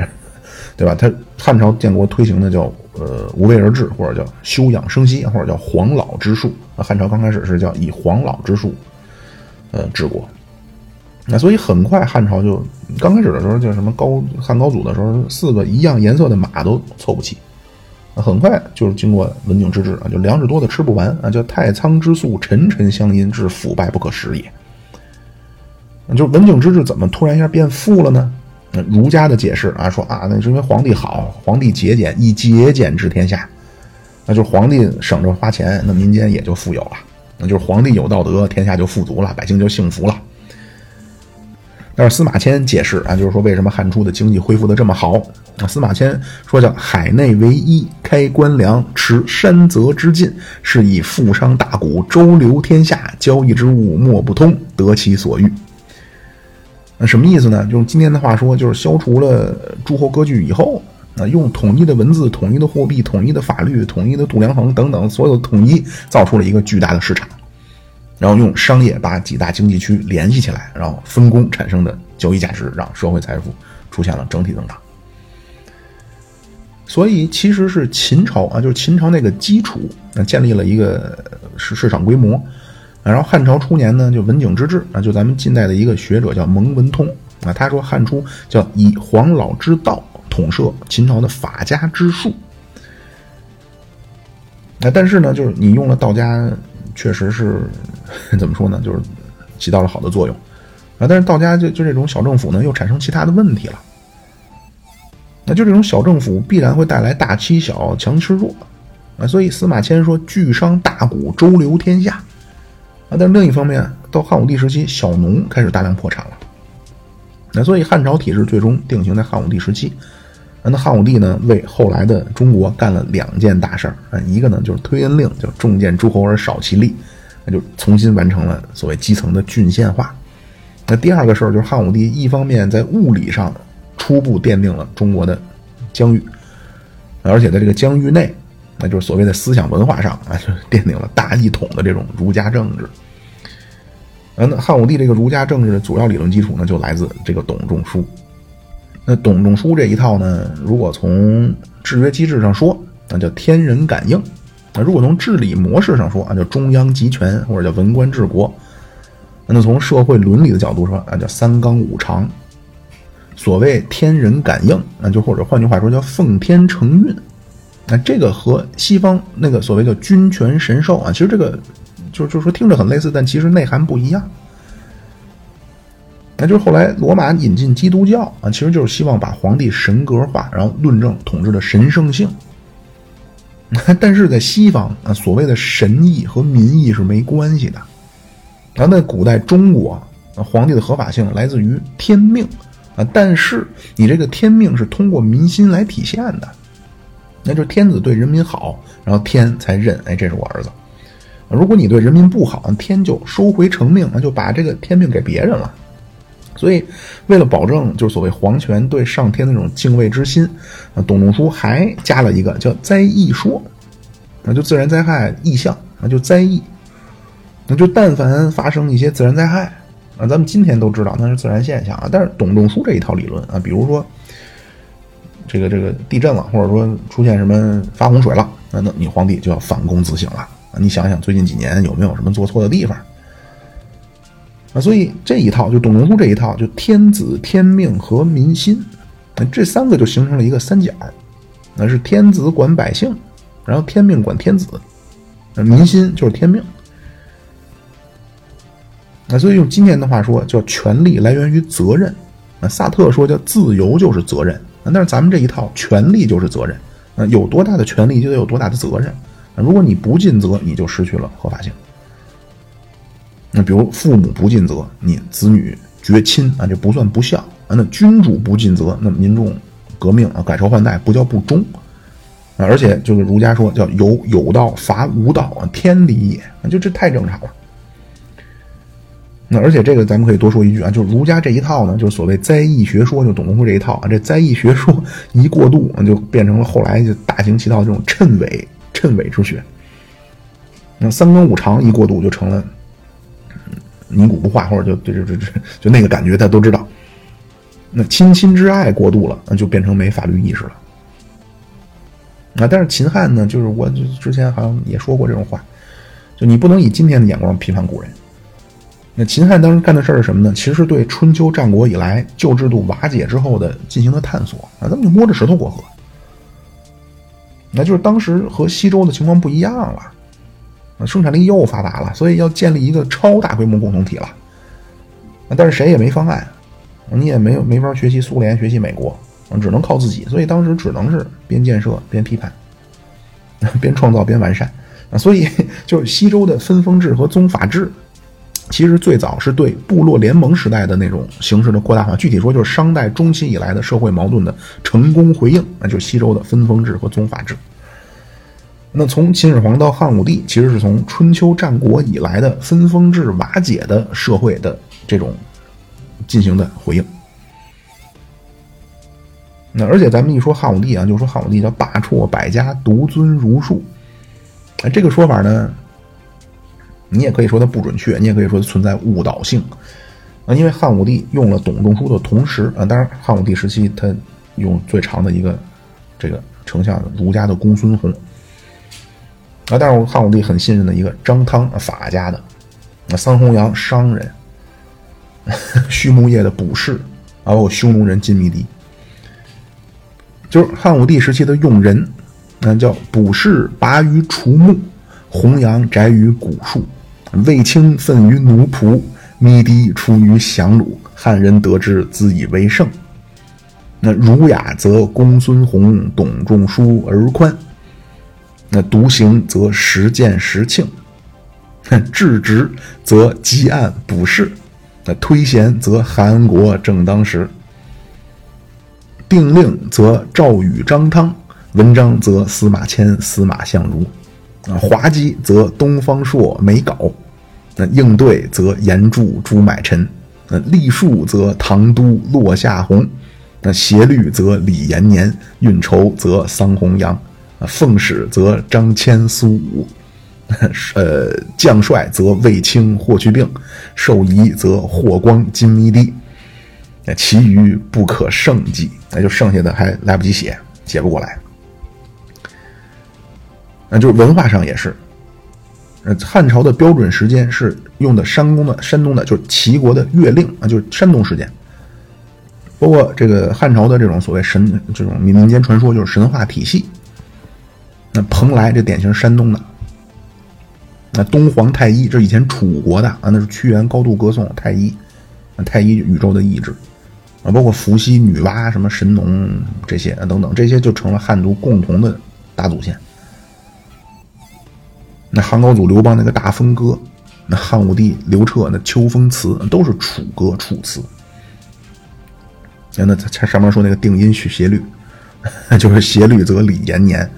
对吧？他汉朝建国推行的叫呃无为而治，或者叫休养生息，或者叫黄老之术。啊，汉朝刚开始是叫以黄老之术，呃治国。那所以很快汉朝就刚开始的时候叫什么高汉高祖的时候，四个一样颜色的马都凑不齐。很快就是经过文景之治啊，就粮食多的吃不完啊，叫太仓之粟，沉沉相因，致腐败不可食也。就文景之治怎么突然一下变富了呢？那儒家的解释啊，说啊，那是因为皇帝好，皇帝节俭，以节俭治天下，那就是皇帝省着花钱，那民间也就富有了。那就是皇帝有道德，天下就富足了，百姓就幸福了。但是司马迁解释啊，就是说为什么汉初的经济恢复的这么好啊？司马迁说叫海内为一，开官粮，持山泽之尽，是以富商大贾周流天下，交易之物莫不通，得其所欲。那什么意思呢？用今天的话说，就是消除了诸侯割据以后，啊，用统一的文字、统一的货币、统一的法律、统一的度量衡等等，所有统一，造出了一个巨大的市场。然后用商业把几大经济区联系起来，然后分工产生的交易价值，让社会财富出现了整体增长。所以其实是秦朝啊，就是秦朝那个基础，那建立了一个市市场规模。然后汉朝初年呢，就文景之治啊，就咱们近代的一个学者叫蒙文通啊，他说汉初叫以黄老之道统摄秦朝的法家之术。那但是呢，就是你用了道家。确实是，怎么说呢？就是起到了好的作用啊。但是道家就就这种小政府呢，又产生其他的问题了。那就这种小政府必然会带来大欺小、强吃弱啊。所以司马迁说：“巨商大贾周流天下。”啊，但另一方面，到汉武帝时期，小农开始大量破产了。那所以汉朝体制最终定型在汉武帝时期。那汉武帝呢，为后来的中国干了两件大事儿啊，一个呢就是推恩令，就重建诸侯而少其力，那就重新完成了所谓基层的郡县化。那第二个事儿就是汉武帝一方面在物理上初步奠定了中国的疆域，而且在这个疆域内，那就是所谓的思想文化上啊，就奠定了大一统的这种儒家政治。啊那汉武帝这个儒家政治的主要理论基础呢，就来自这个董仲舒。那董仲舒这一套呢，如果从制约机制上说，那叫天人感应；那如果从治理模式上说，啊叫中央集权或者叫文官治国；那从社会伦理的角度说，啊叫三纲五常。所谓天人感应，那就或者换句话说叫奉天承运。那这个和西方那个所谓叫君权神授啊，其实这个就就说听着很类似，但其实内涵不一样。那就是后来罗马引进基督教啊，其实就是希望把皇帝神格化，然后论证统治的神圣性。但是在西方啊，所谓的神意和民意是没关系的。然后在古代中国，皇帝的合法性来自于天命啊，但是你这个天命是通过民心来体现的。那就是天子对人民好，然后天才认，哎，这是我儿子。如果你对人民不好，天就收回成命，那就把这个天命给别人了。所以，为了保证就是所谓皇权对上天的那种敬畏之心，啊，董仲舒还加了一个叫灾异说，那就自然灾害异象，那就灾异，那就但凡发生一些自然灾害，啊，咱们今天都知道那是自然现象啊，但是董仲舒这一套理论啊，比如说这个这个地震了，或者说出现什么发洪水了，那那你皇帝就要反躬自省了啊，你想想最近几年有没有什么做错的地方？啊，所以这一套就董仲舒这一套，就天子天命和民心，那这三个就形成了一个三角，那是天子管百姓，然后天命管天子，民心就是天命。那所以用今天的话说，叫权力来源于责任。那萨特说叫自由就是责任，但是咱们这一套权力就是责任。啊有多大的权力就得有多大的责任。如果你不尽责，你就失去了合法性。那比如父母不尽责，你子女绝亲啊，这不算不孝啊。那君主不尽责，那民众革命啊，改朝换代不叫不忠啊。而且就是儒家说叫有有道伐无道啊，天理也，就这太正常了。那而且这个咱们可以多说一句啊，就儒家这一套呢，就是所谓灾异学说，就董仲舒这一套啊，这灾异学说一过度，就变成了后来就大行其道这种谶纬谶纬之学。那三纲五常一过度，就成了。凝古不化，或者就对这这这就那个感觉，他都知道。那亲亲之爱过度了，那就变成没法律意识了。啊，但是秦汉呢，就是我之前好像也说过这种话，就你不能以今天的眼光批判古人。那秦汉当时干的事儿是什么呢？其实对春秋战国以来旧制度瓦解之后的进行的探索啊，咱们就摸着石头过河。那就是当时和西周的情况不一样了。生产力又发达了，所以要建立一个超大规模共同体了。但是谁也没方案，你也没有没法学习苏联、学习美国，只能靠自己。所以当时只能是边建设边批判，边创造边完善。所以 就是西周的分封制和宗法制，其实最早是对部落联盟时代的那种形式的扩大化。具体说，就是商代中期以来的社会矛盾的成功回应，那就是西周的分封制和宗法制。那从秦始皇到汉武帝，其实是从春秋战国以来的分封制瓦解的社会的这种进行的回应。那而且咱们一说汉武帝啊，就说汉武帝叫罢黜百家，独尊儒术。哎，这个说法呢，你也可以说它不准确，你也可以说它存在误导性啊。因为汉武帝用了董仲舒的同时啊，当然汉武帝时期他用最长的一个这个丞相儒家的公孙弘啊，但是汉武帝很信任的一个张汤法家的，那桑弘羊商人，畜牧业的卜士啊，包括匈奴人金弥迪。就是汉武帝时期的用人，那叫卜士拔于除木，弘扬宅于古树，卫青奋于奴仆，弥迪出于降虏。汉人得之，自以为胜。那儒雅则公孙弘、董仲舒而宽；那独行则实践实庆；哼 治直则积案卜士；那推贤则韩国正当时。定令则赵禹、张汤，文章则司马迁、司马相如，啊，滑稽则东方朔、梅皋，那应对则严著、朱买臣，那立树则唐都、落下闳，那协律则李延年，运筹则桑弘羊，啊，奉使则张骞、苏武，呃，将帅则卫青、霍去病，授仪则霍光、金弥帝。那其余不可胜计，那就剩下的还来不及写，写不过来。那就是文化上也是，呃，汉朝的标准时间是用的山东的山东的，就是齐国的月令啊，就是山东时间。包括这个汉朝的这种所谓神这种民间传说，就是神话体系。那蓬莱这典型山东的，那东皇太一这以前楚国的啊，那是屈原高度歌颂太一，太一宇宙的意志。啊，包括伏羲、女娲、什么神农这些啊等等，这些就成了汉族共同的大祖先。那汉高祖刘邦那个大风歌，那汉武帝刘彻那秋风词，都是楚歌、楚辞。那他上面说那个定音曲协律，就是协律则李延年，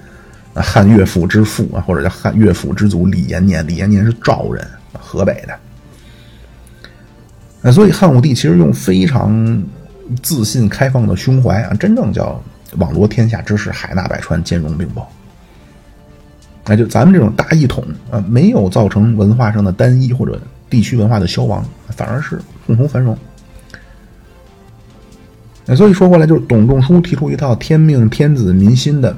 汉乐府之父啊，或者叫汉乐府之祖李延年。李延年是赵人，河北的。那所以汉武帝其实用非常。自信开放的胸怀啊，真正叫网罗天下之事，海纳百川，兼容并包。那就咱们这种大一统啊，没有造成文化上的单一或者地区文化的消亡，反而是共同繁荣。所以说过来，就是董仲舒提出一套天命天子民心的，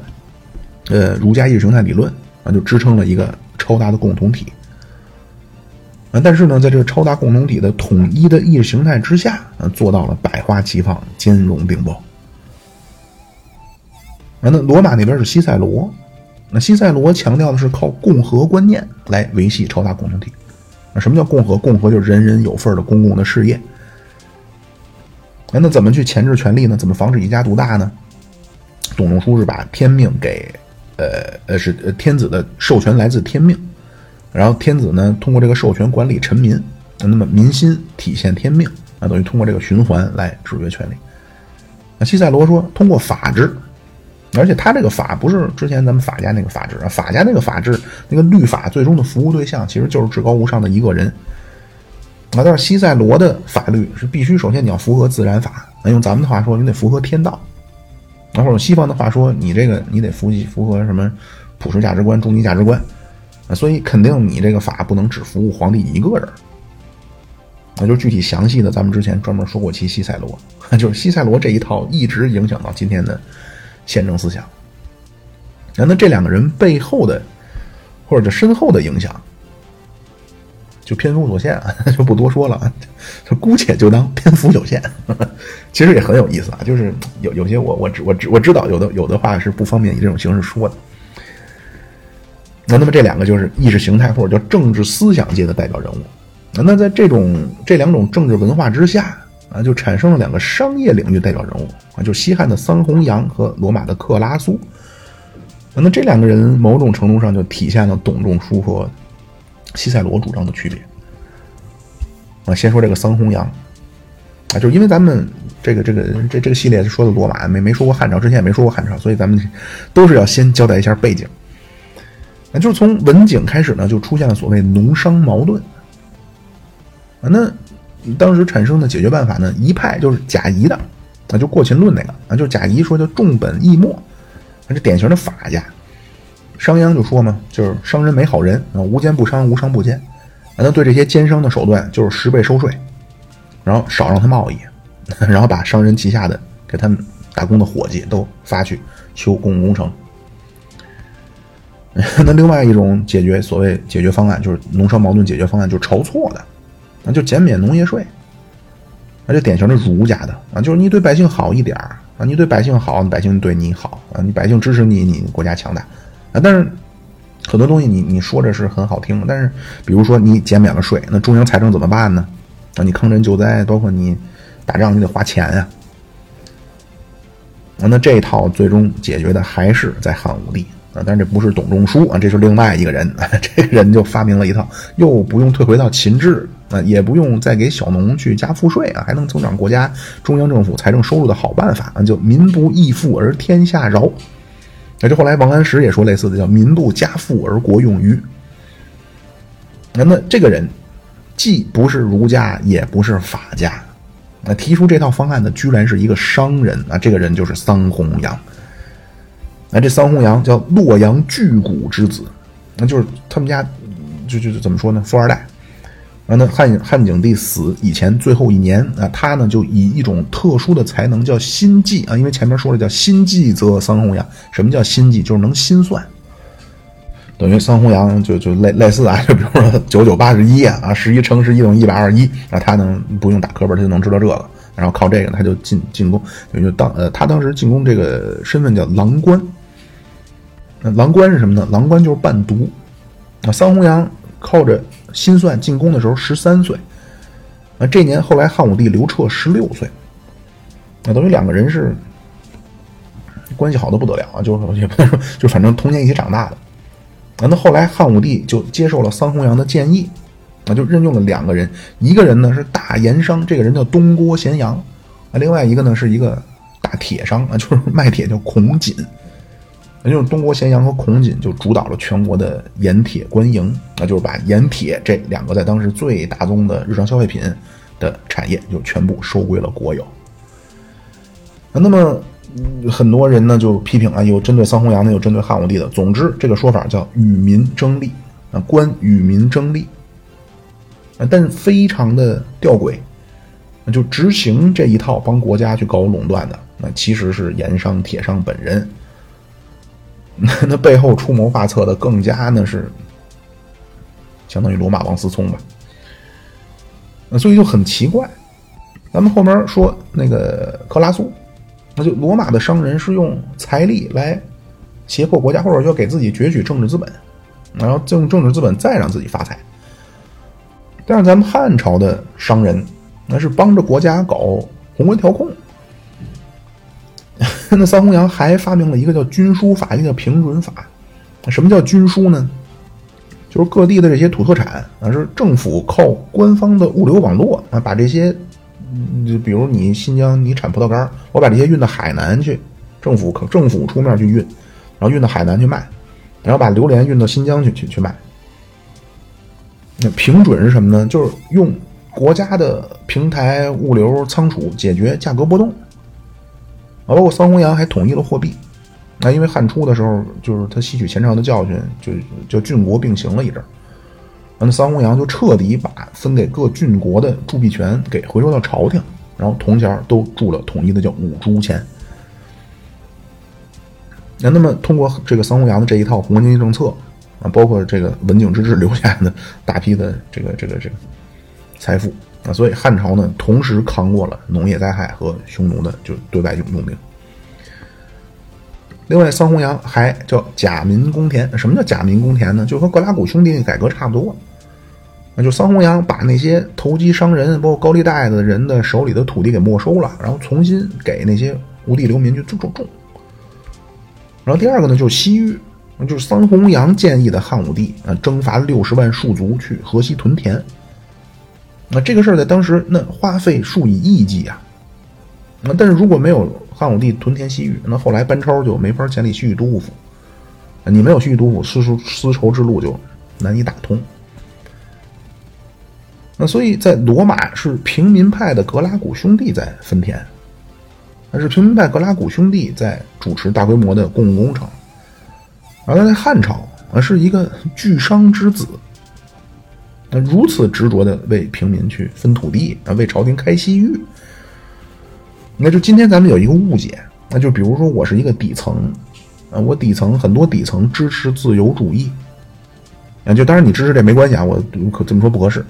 呃，儒家意识形态理论啊，就支撑了一个超大的共同体。啊，但是呢，在这个超大共同体的统一的意识形态之下，啊，做到了百花齐放、兼容并包。啊，那罗马那边是西塞罗，那西塞罗强调的是靠共和观念来维系超大共同体。那，什么叫共和？共和就是人人有份的公共的事业。那怎么去钳制权力呢？怎么防止一家独大呢？董仲舒是把天命给，呃呃，是天子的授权来自天命。然后天子呢，通过这个授权管理臣民，那么民心体现天命，啊，等于通过这个循环来制约权力。那西塞罗说，通过法治，而且他这个法不是之前咱们法家那个法治啊，法家那个法治那个律法最终的服务对象其实就是至高无上的一个人。啊，但是西塞罗的法律是必须首先你要符合自然法，那用咱们的话说，你得符合天道，那或者西方的话说，你这个你得符符合什么普世价值观、终极价值观啊。所以肯定你这个法不能只服务皇帝一个人，那就具体详细的，咱们之前专门说过其西塞罗，就是西塞罗这一套一直影响到今天的宪政思想。那这两个人背后的或者身后的影响，就篇幅所限，就不多说了，就姑且就当篇幅有限。其实也很有意思啊，就是有有些我我知我知我知道有的有的话是不方便以这种形式说的。那那么这两个就是意识形态或者叫政治思想界的代表人物，那在这种这两种政治文化之下啊，就产生了两个商业领域代表人物啊，就西汉的桑弘羊和罗马的克拉苏。啊那这两个人某种程度上就体现了董仲舒和西塞罗主张的区别。啊，先说这个桑弘羊，啊，就是因为咱们这个这个这这个系列是说的罗马，没没说过汉朝，之前也没说过汉朝，所以咱们都是要先交代一下背景。那就是从文景开始呢，就出现了所谓农商矛盾。啊，那当时产生的解决办法呢，一派就是贾谊的，啊，就过秦论那个，啊，就是贾谊说叫重本抑末，那是典型的法家。商鞅就说嘛，就是商人没好人啊，无奸不商，无商不奸。啊，那对这些奸商的手段就是十倍收税，然后少让他贸易，然后把商人旗下的给他们打工的伙计都发去修公共工程。那另外一种解决所谓解决方案就是农商矛盾解决方案，就是筹措的，那就减免农业税，那就典型的儒家的啊，就是你对百姓好一点啊，你对百姓好，百姓对你好啊，你百姓支持你，你国家强大啊。但是很多东西你你说着是很好听，但是比如说你减免了税，那中央财政怎么办呢？啊，你抗震救灾，包括你打仗，你得花钱呀。那这一套最终解决的还是在汉武帝。啊，但是这不是董仲舒啊，这是另外一个人。这个人就发明了一套，又不用退回到秦制啊，也不用再给小农去加赋税啊，还能增长国家中央政府财政收入的好办法啊，就民不易富而天下饶。那这后来王安石也说类似的，叫民不加赋而国用于。那么这个人既不是儒家，也不是法家，那提出这套方案的居然是一个商人啊，这个人就是桑弘羊。那这桑弘羊叫洛阳巨贾之子，那就是他们家就就怎么说呢？富二代。然后呢，汉汉景帝死以前最后一年啊，他呢就以一种特殊的才能叫心计啊，因为前面说了叫心计则桑弘羊。什么叫心计？就是能心算。等于桑弘羊就就类类似啊，就比如说九九八十一啊，十一乘十一等于一百二十一啊，他能不用打课本，他就能知道这个。然后靠这个他就进进宫，就当呃他当时进宫这个身份叫郎官。那郎官是什么呢？郎官就是伴读。啊，桑弘羊靠着心算进宫的时候十三岁，啊，这年后来汉武帝刘彻十六岁，那等于两个人是关系好的不得了啊，就是也不能说，就反正童年一起长大的。啊，那后来汉武帝就接受了桑弘羊的建议，啊，就任用了两个人，一个人呢是大盐商，这个人叫东郭咸阳，啊，另外一个呢是一个大铁商啊，就是卖铁叫孔锦。那就是东郭咸阳和孔锦就主导了全国的盐铁官营，那就是把盐铁这两个在当时最大宗的日常消费品的产业就全部收归了国有。那么很多人呢就批评啊，有针对桑弘羊的，有针对汉武帝的。总之，这个说法叫与民争利啊，官与民争利啊，但非常的吊诡，就执行这一套帮国家去搞垄断的，那其实是盐商、铁商本人。那 那背后出谋划策的更加那是相当于罗马王思聪吧？所以就很奇怪。咱们后面说那个克拉苏，那就罗马的商人是用财力来胁迫国家，或者说给自己攫取政治资本，然后用政治资本再让自己发财。但是咱们汉朝的商人那是帮着国家搞宏观调控。那桑弘羊还发明了一个叫军书法，一个叫平准法。什么叫军书呢？就是各地的这些土特产啊，是政府靠官方的物流网络啊，把这些，就比如你新疆你产葡萄干，我把这些运到海南去，政府政府出面去运，然后运到海南去卖，然后把榴莲运到新疆去去去卖。那平准是什么呢？就是用国家的平台物流仓储解决价格波动。啊包括桑弘羊还统一了货币，那因为汉初的时候，就是他吸取前朝的教训，就就郡国并行了一阵儿，那桑弘羊就彻底把分给各郡国的铸币权给回收到朝廷，然后铜钱都铸了统一的叫五铢钱。那那么通过这个桑弘羊的这一套宏观经济政策啊，包括这个文景之治留下的大批的这个这个这个财富。啊，所以汉朝呢，同时扛过了农业灾害和匈奴的就对外用兵。另外，桑弘羊还叫假民公田。什么叫假民公田呢？就和格拉古兄弟那改革差不多。那就桑弘羊把那些投机商人，包括高利贷的人的手里的土地给没收了，然后重新给那些无地流民去种种。然后第二个呢，就是西域，就是桑弘羊建议的汉武帝啊，征伐六十万戍卒去河西屯田。那这个事儿在当时那花费数以亿计啊。那但是如果没有汉武帝屯田西域，那后来班超就没法建立西域都护府。你没有西域都护府，丝绸丝绸之路就难以打通。那所以在罗马是平民派的格拉古兄弟在分田。那是平民派格拉古兄弟在主持大规模的公共工程，而在汉朝是一个巨商之子，那如此执着的为平民去分土地啊，为朝廷开西域，那就今天咱们有一个误解，那就比如说我是一个底层啊，我底层很多底层支持自由主义啊，就当然你支持这没关系啊，我可这么说不合适。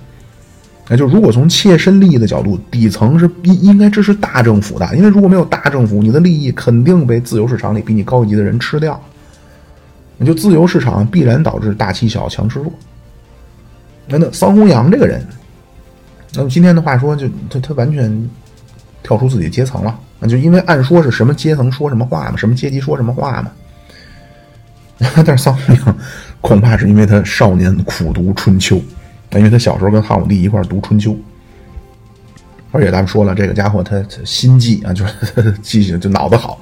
那就如果从切身利益的角度，底层是应应该支持大政府的，因为如果没有大政府，你的利益肯定被自由市场里比你高级的人吃掉。那就自由市场必然导致大欺小，强吃弱。那那桑弘羊这个人，那么今天的话说，就他他完全跳出自己阶层了。那就因为按说是什么阶层说什么话嘛，什么阶级说什么话嘛。但是桑弘羊恐怕是因为他少年苦读《春秋》。因为他小时候跟汉武帝一块读《春秋》，而且咱们说了，这个家伙他心计啊，就是 记性就脑子好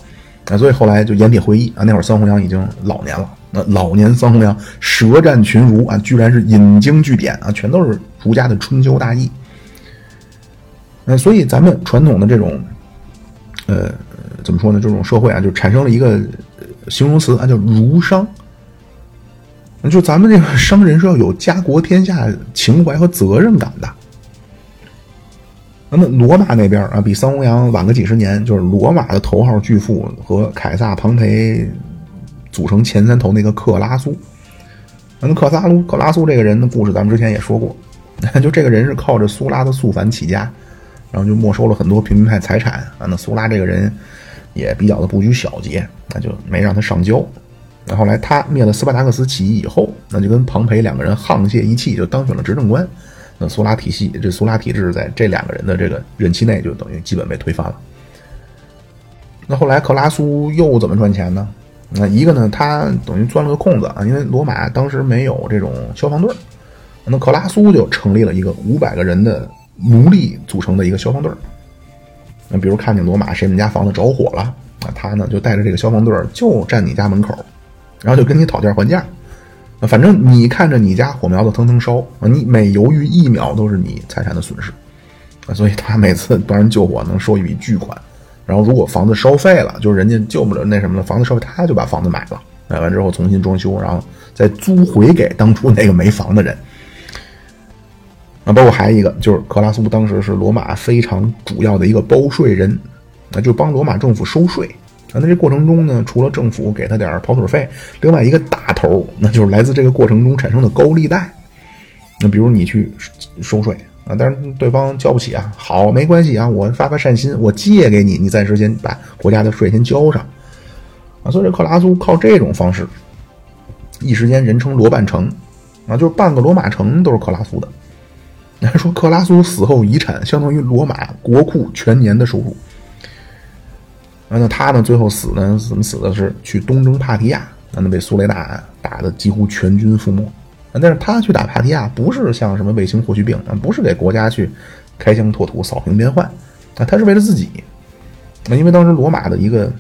啊，所以后来就盐铁会议啊，那会儿桑弘羊已经老年了，那老年桑弘羊舌战群儒啊，居然是引经据典啊，全都是儒家的春秋大义。那所以咱们传统的这种，呃，怎么说呢？这种社会啊，就产生了一个形容词啊，叫儒商。就咱们这个商人是要有家国天下情怀和责任感的。那么罗马那边啊，比桑弘羊晚个几十年，就是罗马的头号巨富和凯撒、庞培组成前三头那个克拉苏。那克萨卢克拉苏这个人的故事，咱们之前也说过。就这个人是靠着苏拉的肃反起家，然后就没收了很多平民派财产啊。那苏拉这个人也比较的不拘小节，那就没让他上交。那后来他灭了斯巴达克斯起义以后，那就跟庞培两个人沆瀣一气，就当选了执政官。那苏拉体系，这苏拉体制在这两个人的这个任期内，就等于基本被推翻了。那后来克拉苏又怎么赚钱呢？那一个呢，他等于钻了个空子啊，因为罗马当时没有这种消防队那克拉苏就成立了一个五百个人的奴隶组成的一个消防队那比如看见罗马谁们家房子着火了，那他呢就带着这个消防队就站你家门口。然后就跟你讨价还价，反正你看着你家火苗子腾腾烧啊，你每犹豫一秒都是你财产的损失。啊，所以他每次帮人救火能收一笔巨款，然后如果房子烧废了，就是人家救不了那什么了，房子烧废他就把房子买了，买完之后重新装修，然后再租回给当初那个没房的人。啊，包括还有一个就是克拉苏当时是罗马非常主要的一个包税人，那就帮罗马政府收税。啊，那这过程中呢，除了政府给他点跑腿费，另外一个大头，那就是来自这个过程中产生的高利贷。那比如你去收税啊，但是对方交不起啊，好，没关系啊，我发发善心，我借给你，你暂时先把国家的税先交上。啊，所以这克拉苏靠这种方式，一时间人称罗半城，啊，就是半个罗马城都是克拉苏的。还说克拉苏死后遗产相当于罗马国库全年的收入。那他呢？最后死呢？怎么死的？是去东征帕提亚，那被苏雷纳打的几乎全军覆没。但是他去打帕提亚，不是像什么卫星霍去病啊，不是给国家去开疆拓土、扫平边患啊，他是为了自己。那因为当时罗马的一个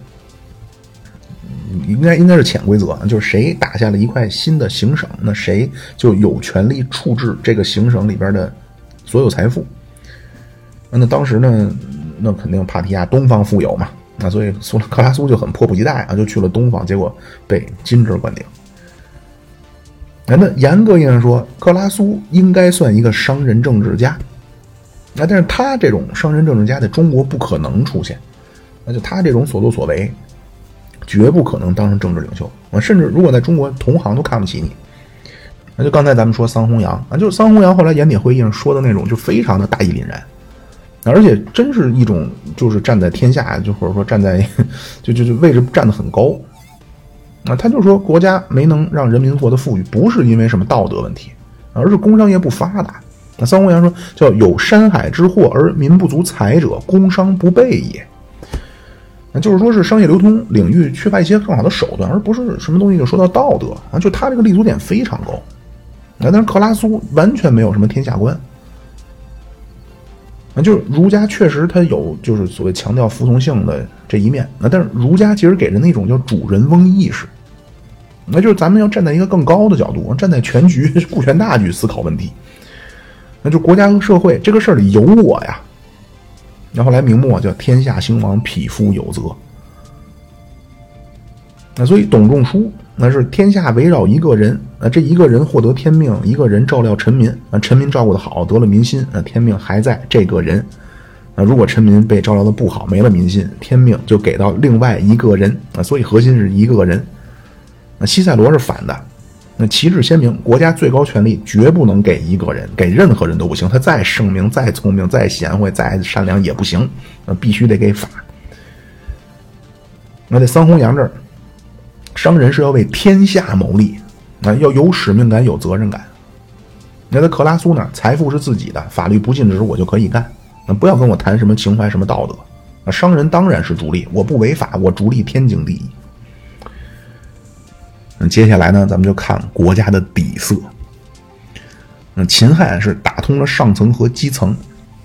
应该应该是潜规则，就是谁打下了一块新的行省，那谁就有权利处置这个行省里边的所有财富。那当时呢，那肯定帕提亚东方富有嘛。那所以苏克拉苏就很迫不及待啊，就去了东方，结果被金枝冠顶。那那严格意义上说，克拉苏应该算一个商人政治家。那但是他这种商人政治家在中国不可能出现，那就他这种所作所为，绝不可能当上政治领袖啊！甚至如果在中国同行都看不起你。那就刚才咱们说桑弘羊啊，就是桑弘羊后来盐铁会议上说的那种，就非常的大义凛然。而且真是一种，就是站在天下，就或者说站在，就就就位置站得很高。啊，他就说国家没能让人民获得富裕，不是因为什么道德问题，而是工商业不发达。那桑弘羊说，叫有山海之祸而民不足财者，工商不备也。那就是说是商业流通领域缺乏一些更好的手段，而不是什么东西就说到道德啊。就他这个立足点非常高。那但是克拉苏完全没有什么天下观。啊，就是儒家确实他有就是所谓强调服从性的这一面。那但是儒家其实给人那种叫主人翁意识。那就是咱们要站在一个更高的角度，站在全局、顾全大局思考问题。那就国家和社会这个事儿里有我呀。那后来明末叫天下兴亡，匹夫有责。那所以董仲舒那是天下围绕一个人，啊，这一个人获得天命，一个人照料臣民，啊，臣民照顾的好，得了民心，啊，天命还在这个人。那如果臣民被照料的不好，没了民心，天命就给到另外一个人。啊，所以核心是一个人。那西塞罗是反的，那旗帜鲜明，国家最高权力绝不能给一个人，给任何人都不行。他再圣明、再聪明、再贤惠、再善良也不行，那必须得给法。那在桑弘羊这儿，商人是要为天下谋利，啊，要有使命感、有责任感。那在克拉苏那儿，财富是自己的，法律不禁止我就可以干，那不要跟我谈什么情怀、什么道德。啊，商人当然是逐利，我不违法，我逐利天经地义。那接下来呢，咱们就看国家的底色。那秦汉是打通了上层和基层，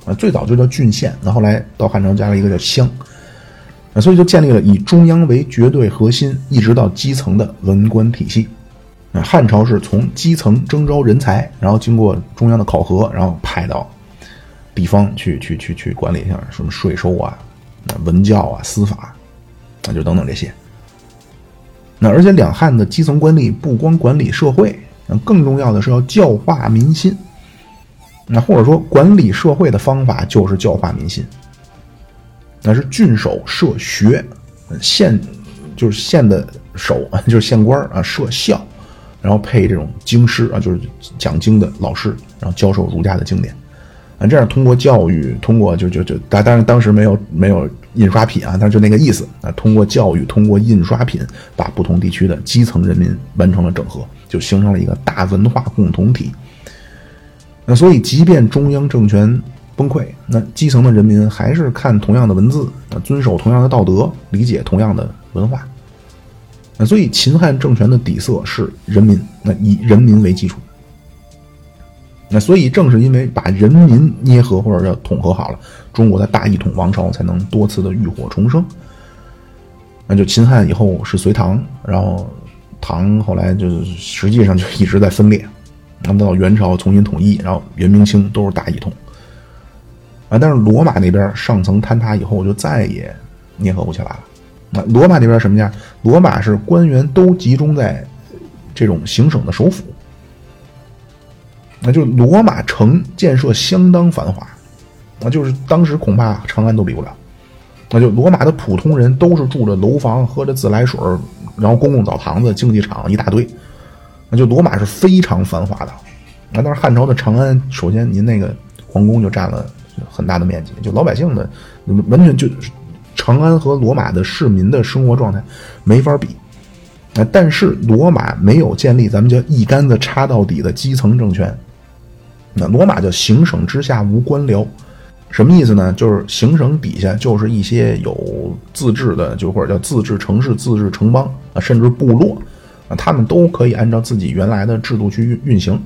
啊，最早就叫郡县，那后来到汉朝加了一个叫乡，啊，所以就建立了以中央为绝对核心，一直到基层的文官体系。啊，汉朝是从基层征招人才，然后经过中央的考核，然后派到地方去去去去管理一下什么税收啊、文教啊、司法，啊，就等等这些。那而且两汉的基层官吏不光管理社会，更重要的是要教化民心。那或者说管理社会的方法就是教化民心。那是郡守设学，县就是县的守 就是县官啊设校，然后配这种经师啊就是讲经的老师，然后教授儒家的经典。啊，这样通过教育，通过就就就，当当然当时没有没有印刷品啊，但是就那个意思啊，通过教育，通过印刷品，把不同地区的基层人民完成了整合，就形成了一个大文化共同体。那所以，即便中央政权崩溃，那基层的人民还是看同样的文字，啊，遵守同样的道德，理解同样的文化。那所以，秦汉政权的底色是人民，那以人民为基础。那所以正是因为把人民捏合或者叫统合好了，中国的大一统王朝才能多次的浴火重生。那就秦汉以后是隋唐，然后唐后来就实际上就一直在分裂，那么到元朝重新统一，然后元明清都是大一统。啊，但是罗马那边上层坍塌以后就再也捏合不起来了。那罗马那边什么样？罗马是官员都集中在这种行省的首府。那就罗马城建设相当繁华，那就是当时恐怕长安都比不了。那就罗马的普通人都是住着楼房，喝着自来水，然后公共澡堂子、竞技场一大堆。那就罗马是非常繁华的。那但是汉朝的长安，首先您那个皇宫就占了很大的面积，就老百姓的完全就长安和罗马的市民的生活状态没法比。那但是罗马没有建立咱们叫一竿子插到底的基层政权。那罗马叫行省之下无官僚，什么意思呢？就是行省底下就是一些有自治的，就或者叫自治城市、自治城邦啊，甚至部落啊，他们都可以按照自己原来的制度去运运行。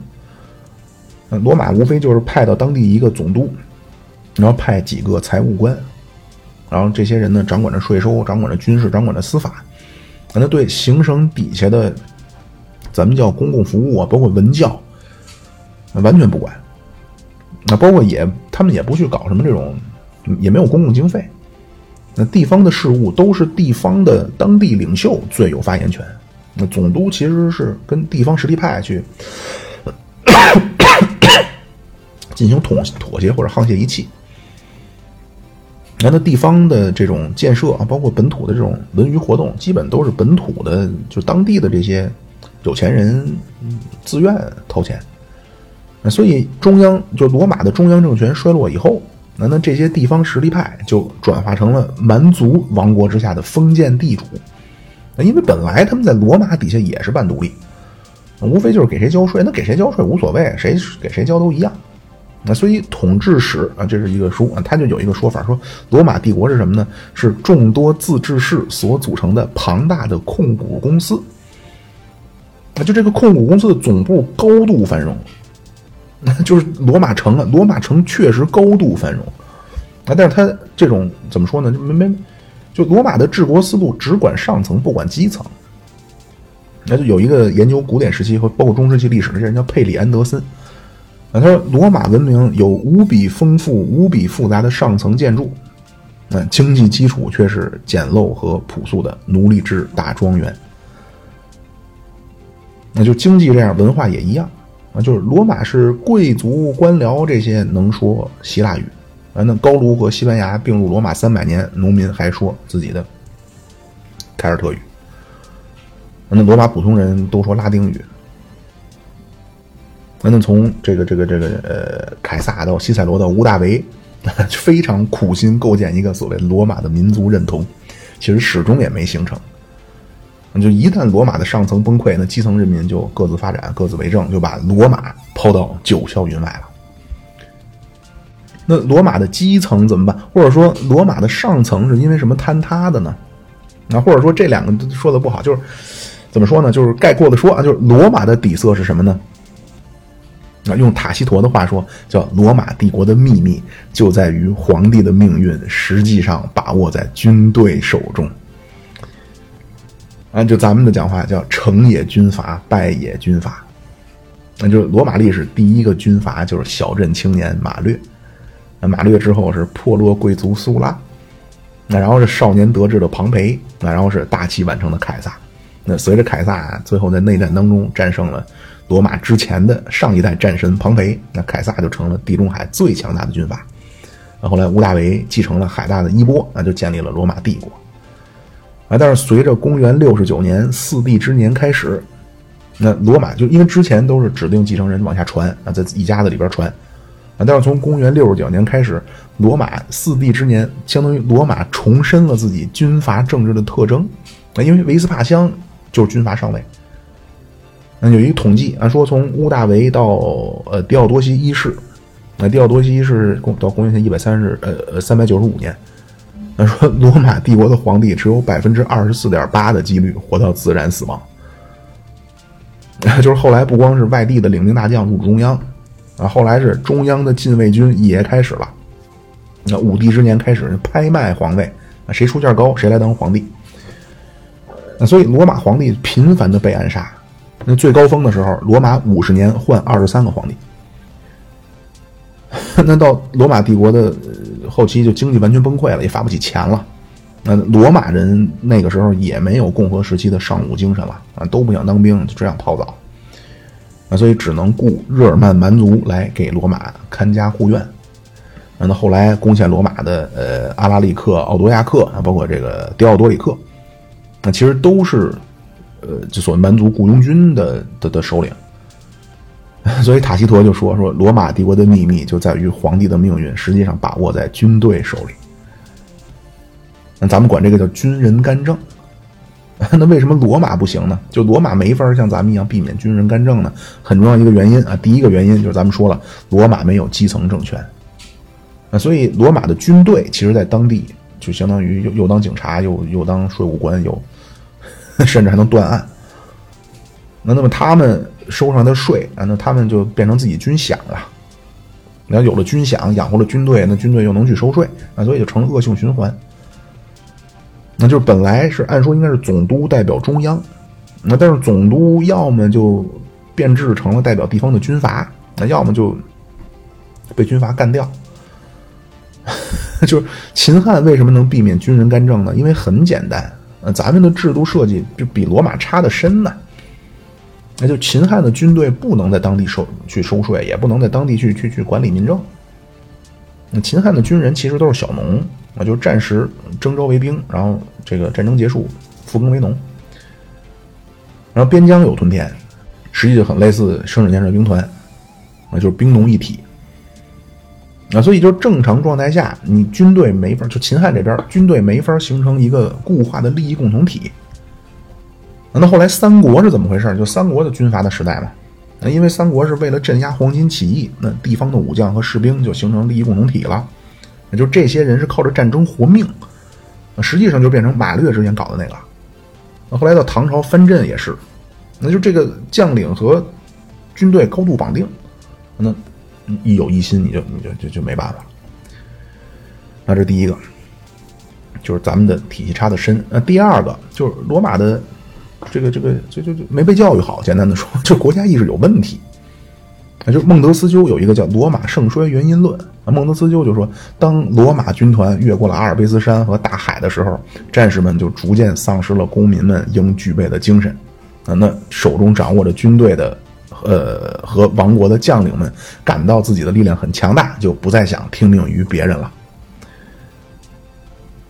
那罗马无非就是派到当地一个总督，然后派几个财务官，然后这些人呢掌管着税收、掌管着军事、掌管着司法，那对行省底下的咱们叫公共服务啊，包括文教。完全不管，那包括也他们也不去搞什么这种，也没有公共经费。那地方的事务都是地方的当地领袖最有发言权。那总督其实是跟地方实力派去 进行妥妥协或者沆瀣一气。那那地方的这种建设啊，包括本土的这种文娱活动，基本都是本土的就当地的这些有钱人自愿掏钱。所以中央就罗马的中央政权衰落以后，那那这些地方实力派就转化成了蛮族王国之下的封建地主。那因为本来他们在罗马底下也是半独立，无非就是给谁交税，那给谁交税无所谓，谁给谁交都一样。那所以统治史啊，这是一个书啊，它就有一个说法，说罗马帝国是什么呢？是众多自治市所组成的庞大的控股公司。啊就这个控股公司的总部高度繁荣，就是罗马城啊，罗马城确实高度繁荣啊，但是它这种怎么说呢？就没没，就罗马的治国思路只管上层，不管基层。那就有一个研究古典时期和包括中世纪历史的这人叫佩里安德森。啊，他说罗马文明有无比丰富、无比复杂的上层建筑，那经济基础却是简陋和朴素的奴隶制大庄园。那就经济这样，文化也一样啊，就是罗马是贵族官僚这些能说希腊语啊，那高卢和西班牙并入罗马三百年，农民还说自己的凯尔特语，那罗马普通人都说拉丁语。那从这个这个这个呃，凯撒到西塞罗到屋大维，非常苦心构建一个所谓罗马的民族认同，其实始终也没形成。就一旦罗马的上层崩溃，那基层人民就各自发展，各自为政，就把罗马抛到九霄云外了。那罗马的基层怎么办？或者说罗马的上层是因为什么坍塌的呢？那或者说这两个说的不好，就是怎么说呢？就是概括的说啊，就是罗马的底色是什么呢？用塔西佗的话说，叫罗马帝国的秘密就在于皇帝的命运实际上把握在军队手中。啊，就咱们的讲话叫成也军阀，败也军阀。那就罗马历史第一个军阀就是小镇青年马略。那马略之后是破落贵族苏拉，那然后是少年得志的庞培，那然后是大器晚成的凯撒。那随着凯撒最后在内战当中战胜了。罗马之前的上一代战神庞培，那凯撒就成了地中海最强大的军阀。那后来屋大维继承了海大的衣钵，那就建立了罗马帝国。啊，但是随着公元六十九年四帝之年开始，那罗马就因为之前都是指定继承人往下传啊，在一家子里边传啊，但是从公元六十九年开始，罗马四帝之年相当于罗马重申了自己军阀政治的特征啊，因为维斯帕乡就是军阀上位。那有一个统计啊，说从屋大维到呃狄奥多西一世，那狄奥多西一世公到公元前一百三十呃呃三百九十五年，那说罗马帝国的皇帝只有百分之二十四点八的几率活到自然死亡，就是后来不光是外地的领兵大将入中央，啊，后来是中央的禁卫军也开始了，那武帝之年开始拍卖皇位，啊，谁出价高谁来当皇帝，那所以罗马皇帝频繁的被暗杀。那最高峰的时候，罗马五十年换二十三个皇帝。那到罗马帝国的后期，就经济完全崩溃了，也发不起钱了。那罗马人那个时候也没有共和时期的尚武精神了啊，都不想当兵，就这样泡澡。啊，所以只能雇日耳曼蛮族来给罗马看家护院。那后来攻陷罗马的呃阿拉里克、奥多亚克啊，包括这个迪奥多里克，那其实都是。呃，就所谓蛮族雇佣军的的的首领，所以塔西佗就说说罗马帝国的秘密就在于皇帝的命运实际上把握在军队手里。那咱们管这个叫军人干政。那为什么罗马不行呢？就罗马没法像咱们一样避免军人干政呢？很重要一个原因啊，第一个原因就是咱们说了，罗马没有基层政权。啊，所以罗马的军队其实在当地就相当于又又当警察又又当税务官又。甚至还能断案。那那么他们收上的税啊，那他们就变成自己军饷了。你要有了军饷，养活了军队，那军队又能去收税啊，所以就成了恶性循环。那就是本来是按说应该是总督代表中央，那但是总督要么就变质成了代表地方的军阀，那要么就被军阀干掉。就是秦汉为什么能避免军人干政呢？因为很简单。呃，咱们的制度设计就比罗马差的深呢。那就秦汉的军队不能在当地收去收税，也不能在当地去去去管理民政。那秦汉的军人其实都是小农，啊，就是战时征召为兵，然后这个战争结束复耕为农。然后边疆有屯田，实际就很类似生产建设兵团，啊，就是兵农一体。啊，所以就是正常状态下，你军队没法就秦汉这边军队没法形成一个固化的利益共同体。那后来三国是怎么回事？就三国的军阀的时代嘛，那因为三国是为了镇压黄巾起义，那地方的武将和士兵就形成利益共同体了。那就这些人是靠着战争活命，实际上就变成马略之前搞的那个。那后来到唐朝藩镇也是，那就这个将领和军队高度绑定，那一有一心，你就你就就就没办法了。那这第一个，就是咱们的体系差的深。那第二个就是罗马的。这个这个就就就没被教育好，简单的说，就国家意识有问题。那就孟德斯鸠有一个叫《罗马盛衰原因论》啊，孟德斯鸠就说，当罗马军团越过了阿尔卑斯山和大海的时候，战士们就逐渐丧失了公民们应具备的精神啊，那手中掌握着军队的呃和王国的将领们感到自己的力量很强大，就不再想听命于别人了。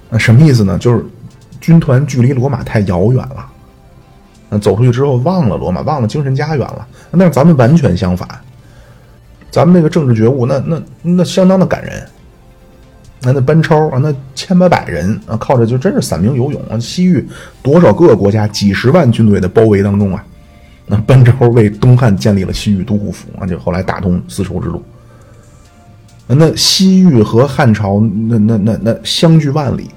那什么意思呢？就是军团距离罗马太遥远了。那走出去之后忘了罗马，忘了精神家园了。那咱们完全相反，咱们那个政治觉悟，那那那相当的感人。那那班超啊，那千八百人啊，靠着就真是散兵游勇啊。西域多少个国家几十万军队的包围当中啊，那班超为东汉建立了西域都护府啊，就后来打通丝绸之路。那西域和汉朝那那那那相距万里。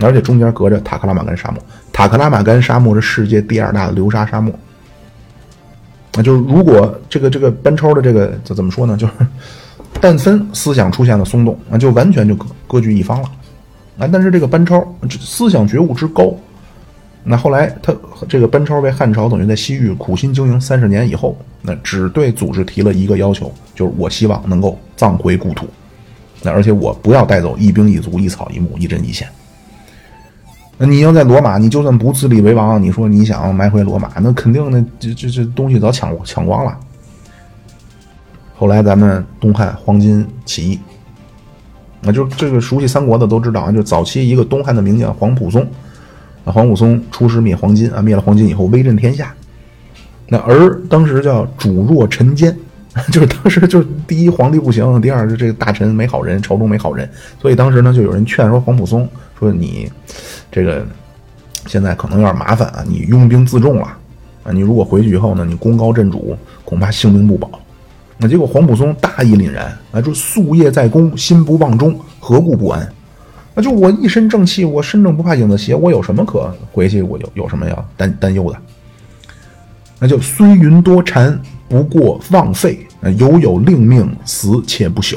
而且中间隔着塔克拉玛干沙漠，塔克拉玛干沙漠是世界第二大的流沙沙漠。那就是如果这个这个班超的这个怎怎么说呢？就是但分思想出现了松动，那就完全就割据一方了。啊，但是这个班超思想觉悟之高，那后来他这个班超为汉朝等于在西域苦心经营三十年以后，那只对组织提了一个要求，就是我希望能够葬回故土，那而且我不要带走一兵一卒一草一木一针一线。那你要在罗马，你就算不自立为王，你说你想要埋回罗马，那肯定那这这这东西早抢抢光了。后来咱们东汉黄巾起义，那就这个熟悉三国的都知道啊，就早期一个东汉的名将黄埔松，啊黄埔松出师灭黄巾啊，灭了黄巾以后威震天下。那而当时叫主弱臣奸，就是当时就是第一皇帝不行，第二是这个大臣没好人，朝中没好人，所以当时呢就有人劝说黄埔松说你。这个现在可能有点麻烦啊！你拥兵自重了啊！你如果回去以后呢，你功高震主，恐怕性命不保。那结果黄埔松大义凛然啊，就夙夜在公，心不忘忠，何故不安？那就我一身正气，我身正不怕影子斜，我有什么可回去？我有有什么要担担忧的？那就虽云多谗，不过枉费。犹有令命，死且不朽。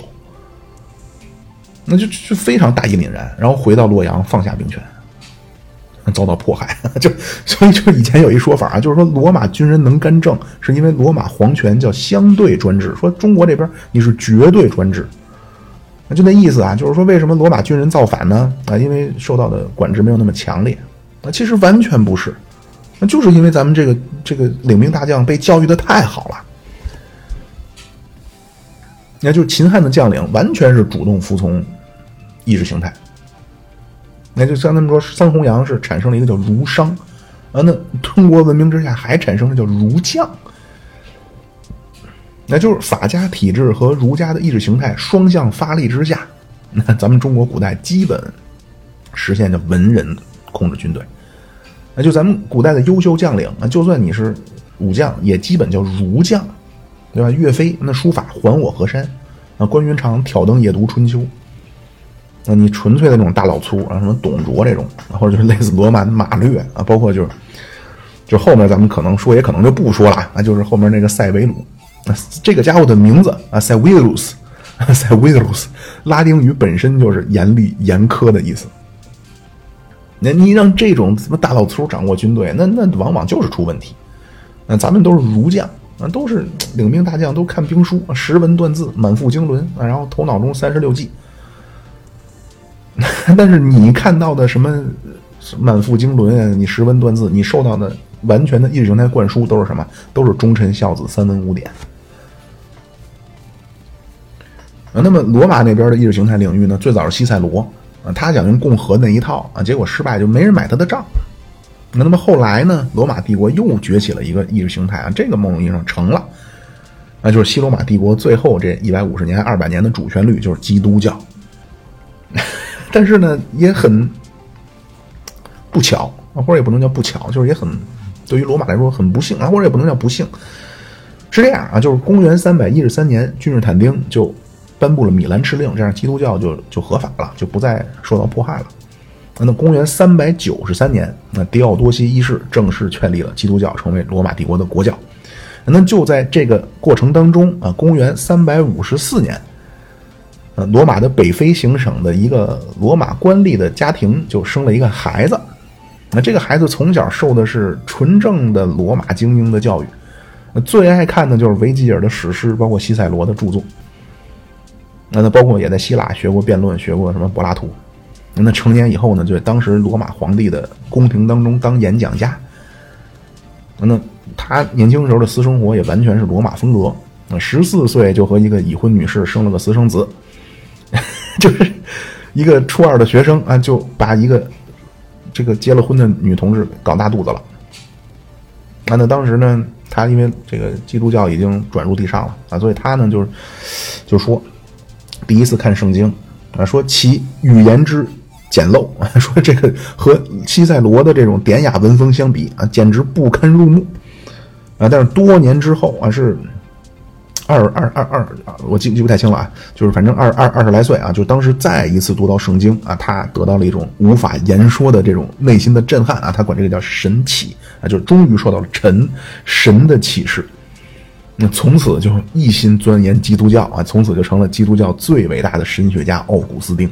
那就就非常大义凛然，然后回到洛阳，放下兵权。遭到迫害，就所以就以前有一说法啊，就是说罗马军人能干政，是因为罗马皇权叫相对专制，说中国这边你是绝对专制，那就那意思啊，就是说为什么罗马军人造反呢？啊，因为受到的管制没有那么强烈，啊，其实完全不是，那就是因为咱们这个这个领兵大将被教育的太好了，那就秦汉的将领完全是主动服从意识形态。那就像他们说，桑弘羊是产生了一个叫儒商，啊，那中国文明之下还产生了叫儒将，那就是法家体制和儒家的意识形态双向发力之下，那咱们中国古代基本实现的文人控制军队，那就咱们古代的优秀将领啊，就算你是武将，也基本叫儒将，对吧？岳飞那书法还我河山，啊，关云长挑灯夜读春秋。那你纯粹的那种大老粗啊，什么董卓这种，或者就是类似罗马马略啊，包括就是，就后面咱们可能说，也可能就不说了啊，就是后面那个塞维鲁，这个家伙的名字啊，塞维鲁斯，塞维鲁斯，拉丁语本身就是严厉、严苛的意思。那你让这种什么大老粗掌握军队，那那往往就是出问题。那咱们都是儒将啊，都是领兵大将，都看兵书，识文断字，满腹经纶啊，然后头脑中三十六计。但是你看到的什么满腹经纶啊，你识文断字，你受到的完全的意识形态灌输都是什么？都是忠臣孝子、三文五典。那么罗马那边的意识形态领域呢？最早是西塞罗啊，他想用共和那一套啊，结果失败，就没人买他的账。那那么后来呢？罗马帝国又崛起了一个意识形态啊，这个某种意义上成了，那就是西罗马帝国最后这一百五十年、二百年的主旋律就是基督教。但是呢，也很不巧或者也不能叫不巧，就是也很对于罗马来说很不幸啊，或者也不能叫不幸。是这样啊，就是公元三百一十三年，君士坦丁就颁布了米兰敕令，这样基督教就就合法了，就不再受到迫害了。那公元三百九十三年，那狄奥多西一世正式确立了基督教成为罗马帝国的国教。那就在这个过程当中啊，公元三百五十四年，呃，罗马的北非行省的一个罗马官吏的家庭就生了一个孩子。那这个孩子从小受的是纯正的罗马精英的教育，最爱看的就是维吉尔的史诗，包括西塞罗的著作。那他包括也在希腊学过辩论，学过什么柏拉图。那成年以后呢，就当时罗马皇帝的宫廷当中当演讲家。那他年轻时候的私生活也完全是罗马风格。十四岁就和一个已婚女士生了个私生子，就是一个初二的学生啊，就把一个这个结了婚的女同志搞大肚子了。那那当时呢，他因为这个基督教已经转入地上了啊，所以他呢就是就说第一次看圣经啊，说其语言之。简陋 说这个和西塞罗的这种典雅文风相比啊，简直不堪入目啊！但是多年之后啊，是二二二二我记记不太清了啊，就是反正二二二十来岁啊，就当时再一次读到圣经啊，他得到了一种无法言说的这种内心的震撼啊，他管这个叫神启啊，就终于受到了神神的启示，那从此就一心钻研基督教啊，从此就成了基督教最伟大的神学家奥古斯丁。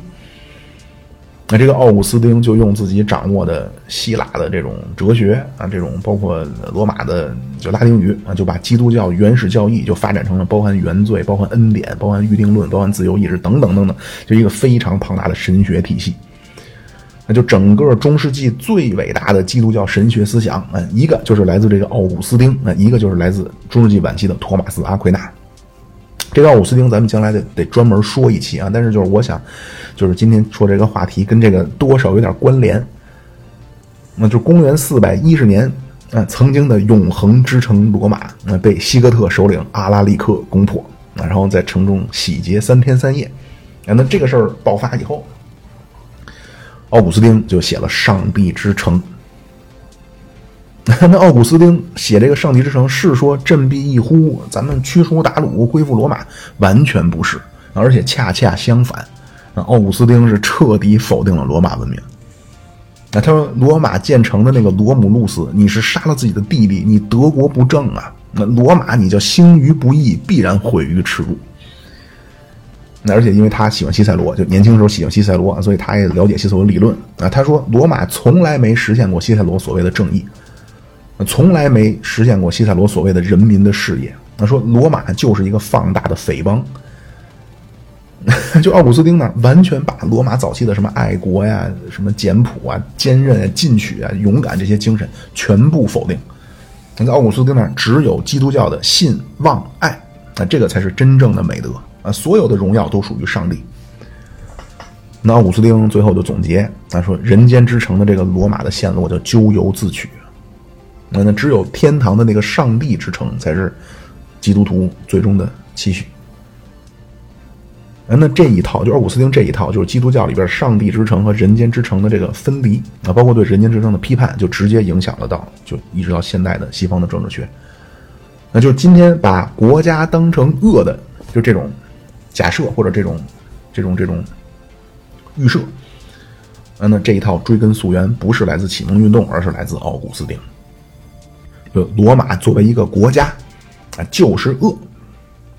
那这个奥古斯丁就用自己掌握的希腊的这种哲学啊，这种包括罗马的就拉丁语啊，就把基督教原始教义就发展成了包含原罪、包含恩典、包含预定论、包含自由意志等等等等，就一个非常庞大的神学体系。就整个中世纪最伟大的基督教神学思想嗯，一个就是来自这个奥古斯丁，啊，一个就是来自中世纪晚期的托马斯·阿奎那。这个奥古斯丁，咱们将来得得专门说一期啊。但是就是我想，就是今天说这个话题跟这个多少有点关联。那就公元四百一十年，嗯，曾经的永恒之城罗马，啊，被西哥特首领阿拉利克攻破，然后在城中洗劫三天三夜。那这个事儿爆发以后，奥古斯丁就写了《上帝之城》。那奥古斯丁写这个《上帝之城》是说振臂一呼，咱们驱除鞑虏，恢复罗马，完全不是，而且恰恰相反。那奥古斯丁是彻底否定了罗马文明。那他说，罗马建成的那个罗姆路斯，你是杀了自己的弟弟，你德国不正啊！那罗马你叫兴于不义，必然毁于耻辱。那而且因为他喜欢西塞罗，就年轻时候喜欢西塞罗，所以他也了解西塞罗理论啊。他说，罗马从来没实现过西塞罗所谓的正义。从来没实现过西塞罗所谓的人民的事业。他说罗马就是一个放大的匪帮。就奥古斯丁呢，完全把罗马早期的什么爱国呀、什么简朴啊、坚韧啊、进取啊、勇敢这些精神全部否定。那在奥古斯丁那儿，只有基督教的信望爱那，这个才是真正的美德啊，所有的荣耀都属于上帝。那奥斯丁最后就总结，他说：“人间之城的这个罗马的陷落，叫咎由自取。”那那只有天堂的那个上帝之城才是基督徒最终的期许。那这一套就奥古斯丁这一套，就是基督教里边上帝之城和人间之城的这个分离啊，包括对人间之城的批判，就直接影响了到就一直到现代的西方的政治学。那就是今天把国家当成恶的，就这种假设或者这种这种这种预设，啊，那这一套追根溯源不是来自启蒙运动，而是来自奥古斯丁。就罗马作为一个国家，啊，就是恶。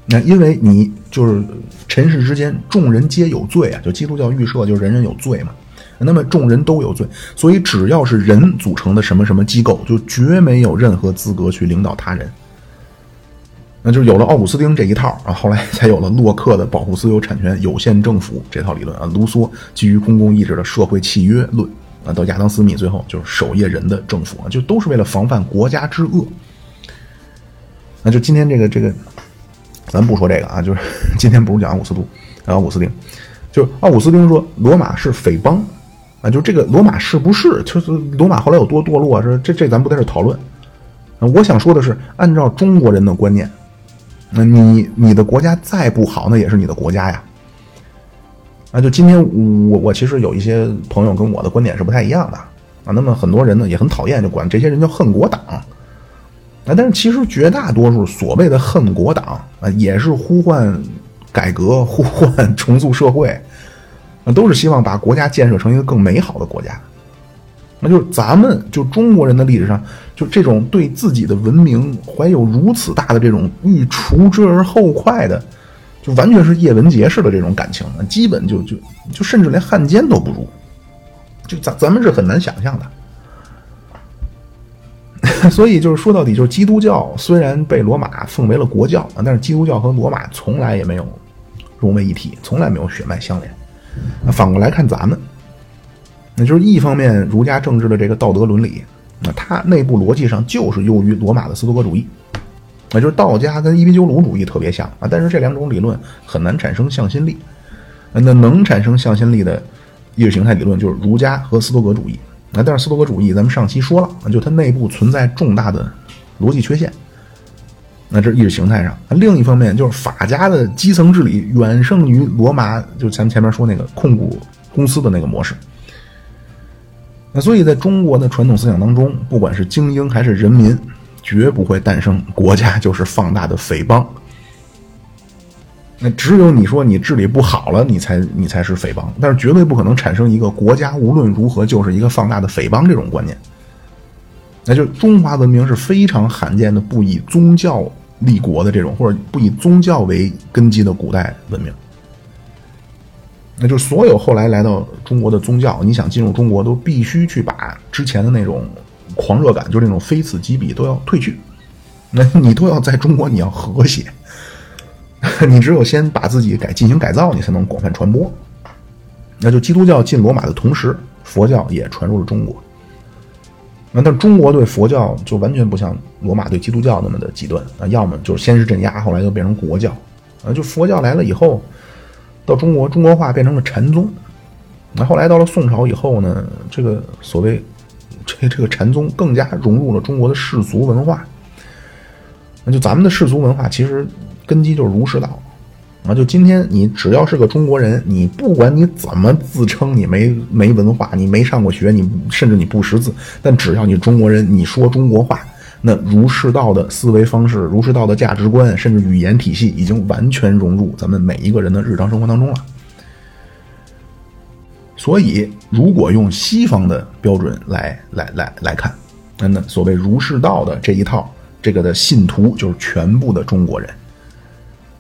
那因为你就是尘世之间众人皆有罪啊，就基督教预设就是人人有罪嘛。那么众人都有罪，所以只要是人组成的什么什么机构，就绝没有任何资格去领导他人。那就是有了奥古斯丁这一套啊，后来才有了洛克的保护私有产权、有限政府这套理论啊，卢梭基于公共意志的社会契约论。啊，到亚当·斯密最后就是守夜人的政府啊，就都是为了防范国家之恶。那就今天这个这个，咱不说这个啊，就是 今天不是讲奥古斯都，奥古斯丁，就是奥古斯丁说罗马是匪帮啊，就这个罗马是不是？就是罗马后来有多堕落？说这这咱不在这讨论。我想说的是，按照中国人的观念，那你你的国家再不好，那也是你的国家呀。那就今天我我其实有一些朋友跟我的观点是不太一样的啊。那么很多人呢也很讨厌，就管这些人叫恨国党。啊，但是其实绝大多数所谓的恨国党啊，也是呼唤改革、呼唤重塑社会，啊，都是希望把国家建设成一个更美好的国家。那就是咱们就中国人的历史上，就这种对自己的文明怀有如此大的这种欲除之而后快的，就完全是叶文洁式的这种感情，基本就就就甚至连汉奸都不如，就咱咱们是很难想象的。所以就是说到底，就是基督教虽然被罗马奉为了国教，但是基督教和罗马从来也没有融为一体，从来没有血脉相连。那反过来看咱们，那就是一方面儒家政治的这个道德伦理，那它内部逻辑上就是优于罗马的斯多葛主义，那就是道家跟伊壁鸠鲁主义特别像啊，但是这两种理论很难产生向心力。那能产生向心力的意识形态理论就是儒家和斯多葛主义。那但是斯多葛主义，咱们上期说了，就它内部存在重大的逻辑缺陷。那这是意识形态上，另一方面就是法家的基层治理远胜于罗马，就咱们前面说那个控股公司的那个模式。那所以在中国的传统思想当中，不管是精英还是人民，绝不会诞生国家 就是放大的匪帮。那只有你说你治理不好了，你才你才是匪帮，但是绝对不可能产生一个国家无论如何就是一个放大的匪帮这种观念。那就中华文明是非常罕见的不以宗教立国的这种，或者不以宗教为根基的古代文明。那就所有后来来到中国的宗教，你想进入中国，都必须去把之前的那种狂热感，就是那种非此即彼，都要褪去。那你都要在中国，你要和谐。你只有先把自己改进行改造，你才能广泛传播。那就基督教进罗马的同时，佛教也传入了中国。那但中国对佛教就完全不像罗马对基督教那么的极端啊，要么就是先是镇压，后来又变成国教啊。就佛教来了以后，到中国中国化变成了禅宗。那后来到了宋朝以后呢，这个所谓这这个禅宗更加融入了中国的世俗文化。那就咱们的世俗文化其实。根基就是儒释道，啊，就今天你只要是个中国人，你不管你怎么自称，你没没文化，你没上过学，你甚至你不识字，但只要你中国人，你说中国话，那儒释道的思维方式、儒释道的价值观，甚至语言体系，已经完全融入咱们每一个人的日常生活当中了。所以，如果用西方的标准来来来来看，那那所谓儒释道的这一套，这个的信徒就是全部的中国人。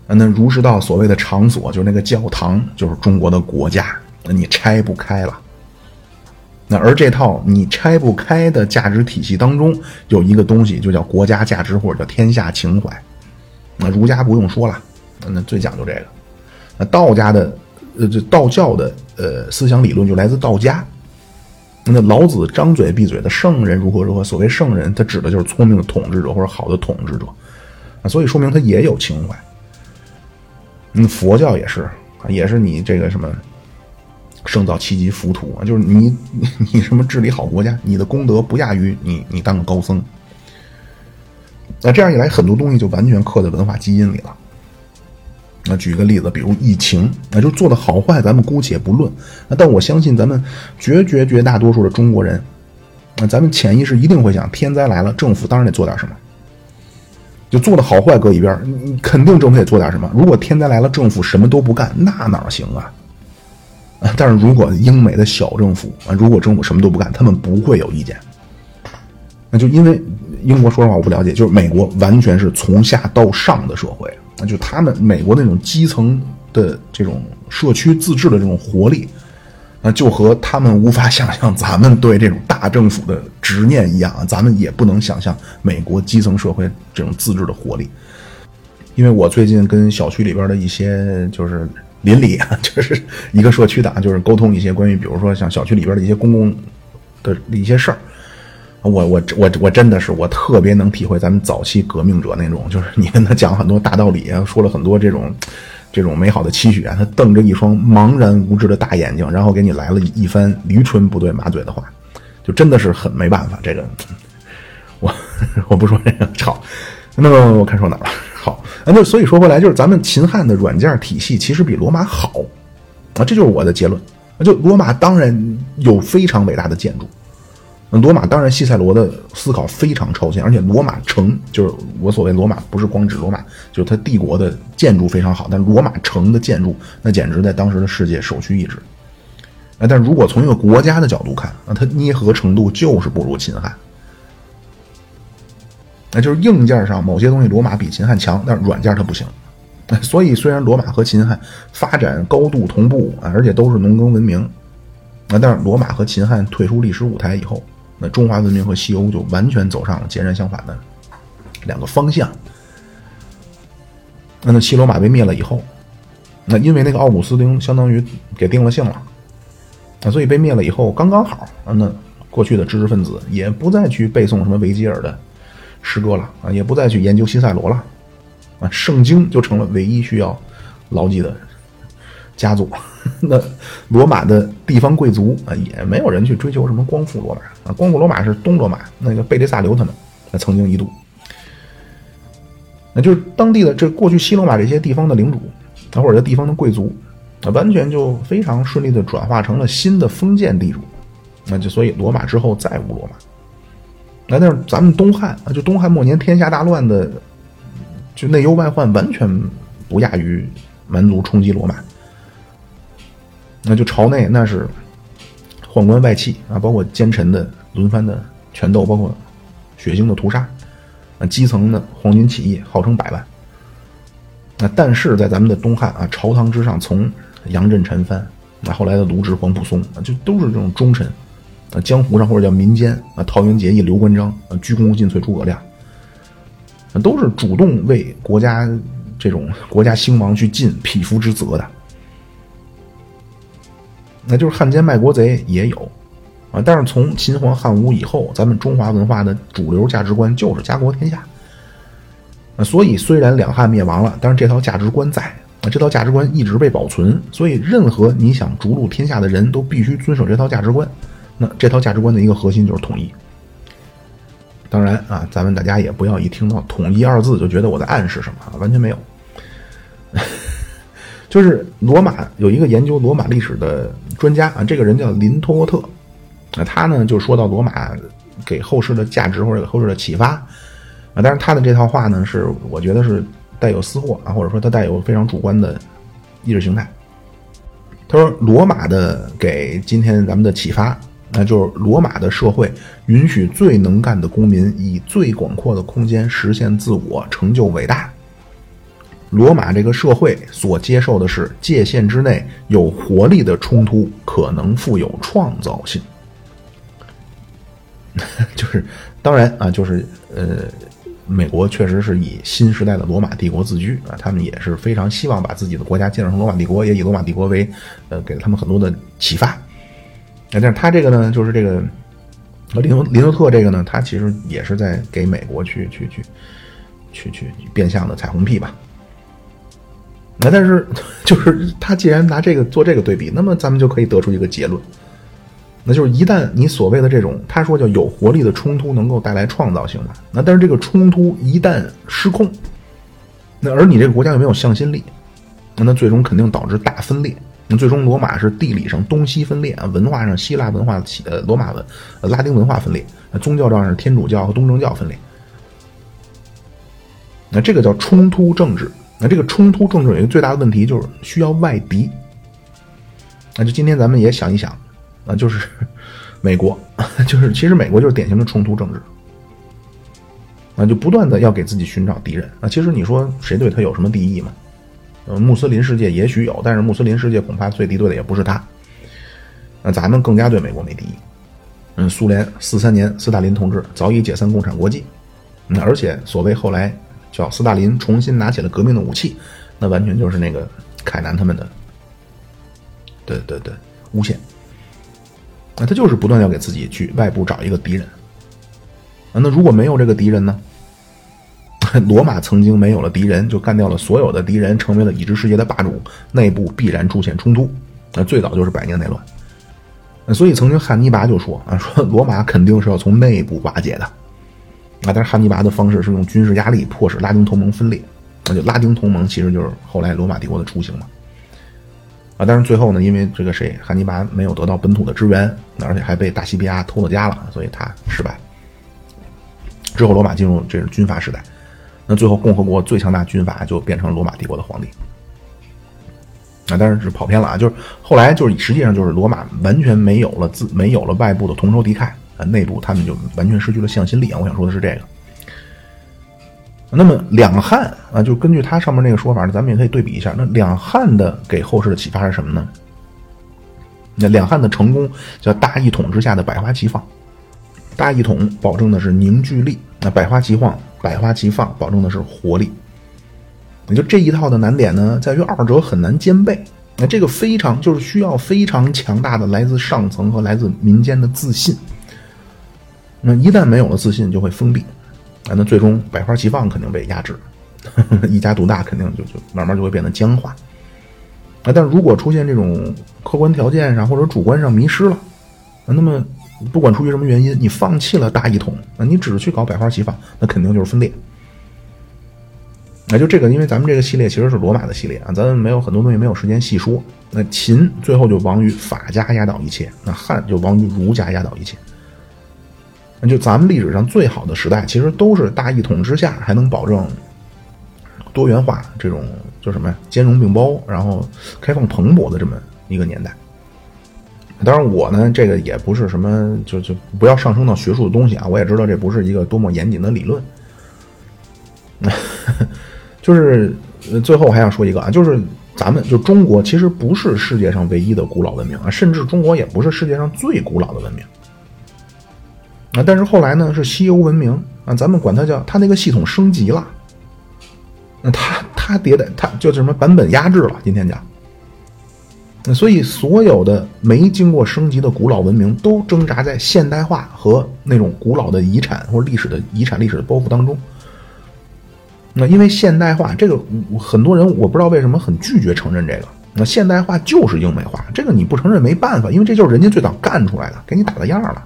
那儒释道所谓的场所，就是那个教堂，就是中国的国家，那你拆不开了。而这套你拆不开的价值体系当中，有一个东西就叫国家价值或者叫天下情怀。那儒家不用说了，那最讲究这个。那道家的，呃，这道教的呃思想理论就来自道家。那老子张嘴闭嘴的圣人如何如何，所谓圣人，他指的就是聪明的统治者或者好的统治者。啊，所以说明他也有情怀。嗯，佛教也是，也是你这个什么圣造七级浮屠啊，就是你你什么治理好国家，你的功德不亚于你你当个高僧。那这样一来，很多东西就完全刻在文化基因里了。那举个例子，比如疫情，那就做的好坏，咱们姑且不论。那但我相信，咱们绝绝绝大多数的中国人，那咱们潜意识一定会想：天灾来了，政府当然得做点什么。就做的好坏搁一边，肯定政府得做点什么。如果天灾来了，政府什么都不干，那哪行啊？但是如果英美的小政府啊，如果政府什么都不干，他们不会有意见。那就因为英国，说实话我不了解，就是美国完全是从下到上的社会，那就他们美国那种基层的这种社区自治的这种活力。那就和他们无法想象咱们对这种大政府的执念一样啊，咱们也不能想象美国基层社会这种自治的活力。因为我最近跟小区里边的一些就是邻里啊，就是一个社区的啊，就是沟通一些关于比如说像小区里边的一些公共的一些事儿，我我我我真的是我特别能体会咱们早期革命者那种，就是你跟他讲很多大道理啊，说了很多这种。这种美好的期许啊，他瞪着一双茫然无知的大眼睛，然后给你来了一番驴唇不对马嘴的话，就真的是很没办法。这个我 我不说这个好，那么我看说哪了？好，那所以说回来，就是咱们秦汉的软件体系其实比罗马好啊，这就是我的结论。就罗马当然有非常伟大的建筑，罗马当然，西塞罗的思考非常超前，而且罗马城就是我所谓罗马，不是光指罗马，就是它帝国的建筑非常好，但罗马城的建筑那简直在当时的世界首屈一指。啊，但如果从一个国家的角度看，啊，它捏合程度就是不如秦汉。那就是硬件上某些东西罗马比秦汉强，但是软件它不行。所以虽然罗马和秦汉发展高度同步啊，而且都是农耕文明，啊，但是罗马和秦汉退出历史舞台以后。那中华文明和西欧就完全走上了截然相反的两个方向。那那西罗马被灭了以后，那因为那个奥古斯丁相当于给定了性了，啊，所以被灭了以后刚刚好啊，那过去的知识分子也不再去背诵什么维吉尔的诗歌了啊，也不再去研究西塞罗了，啊，圣经就成了唯一需要牢记的。家族，那罗马的地方贵族啊，也没有人去追求什么光复罗马啊。光复罗马是东罗马那个贝利萨留他们，那曾经一度，那就是当地的这过去西罗马这些地方的领主啊，或者地方的贵族啊，完全就非常顺利的转化成了新的封建地主。那就所以罗马之后再无罗马。那但是咱们东汉啊，就东汉末年天下大乱的，就内忧外患完全不亚于蛮族冲击罗马。那就朝内那是宦官外戚啊，包括奸臣的轮番的权斗，包括血腥的屠杀啊，基层的黄巾起义号称百万。那但是在咱们的东汉啊，朝堂之上，从杨震、陈蕃，那后来的卢植、黄埔松，就都是这种忠臣啊，江湖上或者叫民间啊，桃园、结义、刘关张啊，鞠躬尽瘁、诸葛亮，都是主动为国家这种国家兴亡去尽匹夫之责的。那就是汉奸卖国贼也有，啊，但是从秦皇汉武以后，咱们中华文化的主流价值观就是家国天下，啊，所以虽然两汉灭亡了，但是这套价值观在，啊，这套价值观一直被保存，所以任何你想逐鹿天下的人都必须遵守这套价值观。那这套价值观的一个核心就是统一。当然啊，咱们大家也不要一听到“统一”二字就觉得我在暗示什么，完全没有。就是罗马有一个研究罗马历史的专家啊，这个人叫林托沃特，啊，他呢就说到罗马给后世的价值或者给后世的启发啊，但是他的这套话呢是我觉得是带有私货啊，或者说他带有非常主观的意识形态。他说罗马的给今天咱们的启发，那就是罗马的社会允许最能干的公民以最广阔的空间实现自我，成就伟大。罗马这个社会所接受的是界限之内有活力的冲突，可能富有创造性。就是当然啊，就是呃，美国确实是以新时代的罗马帝国自居啊，他们也是非常希望把自己的国家建设成罗马帝国，也以罗马帝国为呃，给了他们很多的启发。但是他这个呢，就是这个林林诺特这个呢，他其实也是在给美国去去去去去变相的彩虹屁吧。那但是，就是他既然拿这个做这个对比，那么咱们就可以得出一个结论，那就是一旦你所谓的这种他说叫有活力的冲突能够带来创造性嘛，那但是这个冲突一旦失控，那而你这个国家又没有向心力，那那最终肯定导致大分裂。那最终罗马是地理上东西分裂，文化上希腊文化起呃罗马文呃拉丁文化分裂，宗教上是天主教和东正教分裂。那这个叫冲突政治。那这个冲突政治有一个最大的问题，就是需要外敌。那就今天咱们也想一想，啊，就是 美国，就是其实美国就是典型的冲突政治，啊，就不断的要给自己寻找敌人。啊，其实你说谁对他有什么敌意吗？呃，穆斯林世界也许有，但是穆斯林世界恐怕最敌对的也不是他。那咱们更加对美国没敌意。嗯，苏联四三年斯大林同志早已解散共产国际，那而且所谓后来。叫斯大林重新拿起了革命的武器，那完全就是那个凯南他们的，对对对，诬陷。那他就是不断要给自己去外部找一个敌人。啊，那如果没有这个敌人呢？罗马曾经没有了敌人，就干掉了所有的敌人，成为了已知世界的霸主，内部必然出现冲突。那最早就是百年内乱。所以曾经汉尼拔就说啊，说罗马肯定是要从内部瓦解的。啊，但是汉尼拔的方式是用军事压力迫使拉丁同盟分裂，那就拉丁同盟其实就是后来罗马帝国的雏形嘛。啊，但是最后呢，因为这个谁汉尼拔没有得到本土的支援，而且还被大西庇阿偷了家了，所以他失败。之后罗马进入这是军阀时代，那最后共和国最强大军阀就变成了罗马帝国的皇帝。啊，但是是跑偏了啊，就是后来就是实际上就是罗马完全没有了自没有了外部的同仇敌忾啊，内部他们就完全失去了向心力啊。我想说的是这个。那么两汉啊，就根据他上面那个说法呢，咱们也可以对比一下。那两汉的给后世的启发是什么呢？那两汉的成功叫大一统之下的百花齐放，大一统保证的是凝聚力，那百花齐放、百花齐放保证的是活力。也就这一套的难点呢，在于二者很难兼备。那这个非常就是需要非常强大的来自上层和来自民间的自信。那一旦没有了自信，就会封闭。啊，那最终百花齐放肯定被压制，一家独大肯定就就慢慢就会变得僵化。啊，但如果出现这种客观条件上或者主观上迷失了，那么不管出于什么原因，你放弃了大一统，那，你只去搞百花齐放，那肯定就是分裂。那就这个，因为咱们这个系列其实是罗马的系列啊，咱们没有很多东西没有时间细说。那秦最后就亡于法家压倒一切，那汉就亡于儒家压倒一切。那就咱们历史上最好的时代，其实都是大一统之下，还能保证多元化这种叫什么呀？兼容并包，然后开放蓬勃的这么一个年代。当然，我呢，这个也不是什么，就就不要上升到学术的东西啊。我也知道这不是一个多么严谨的理论。就是最后还想说一个啊，就是咱们就中国其实不是世界上唯一的古老文明啊，甚至中国也不是世界上最古老的文明啊。但是后来呢，是西欧文明啊，咱们管它叫它那个系统升级了，那它它迭代，它就什么版本压制了。今天讲，所以所有的没经过升级的古老文明都挣扎在现代化和那种古老的遗产或历史的遗产历史的包袱当中。那因为现代化这个，很多人我不知道为什么很拒绝承认这个。那现代化就是英美化，这个你不承认没办法，因为这就是人家最早干出来的，给你打了样了。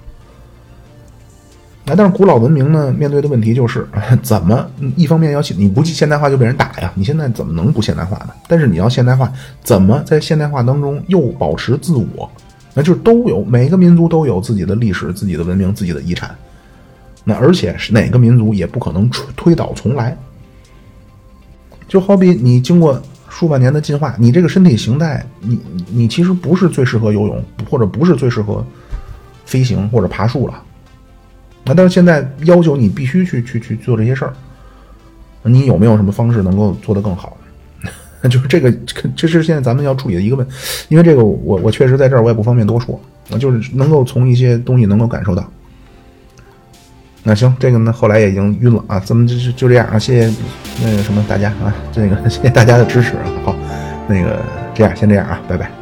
那但是古老文明呢，面对的问题就是 怎么一方面要你不现代化就被人打呀？你现在怎么能不现代化呢？但是你要现代化，怎么在现代化当中又保持自我？那就是都有每个民族都有自己的历史、自己的文明、自己的遗产。那而且是哪个民族也不可能推推倒重来。就好比你经过数万年的进化，你这个身体形态，你你其实不是最适合游泳，或者不是最适合飞行或者爬树了。那但是现在要求你必须去去去做这些事儿，你有没有什么方式能够做得更好？就是这个，这是现在咱们要处理的一个问，因为这个我我确实在这儿我也不方便多说，就是能够从一些东西能够感受到。那行，这个呢，后来也已经晕了啊，咱们就就就这样啊，谢谢那个什么大家啊，这个谢谢大家的支持啊，好，那个这样先这样啊，拜拜。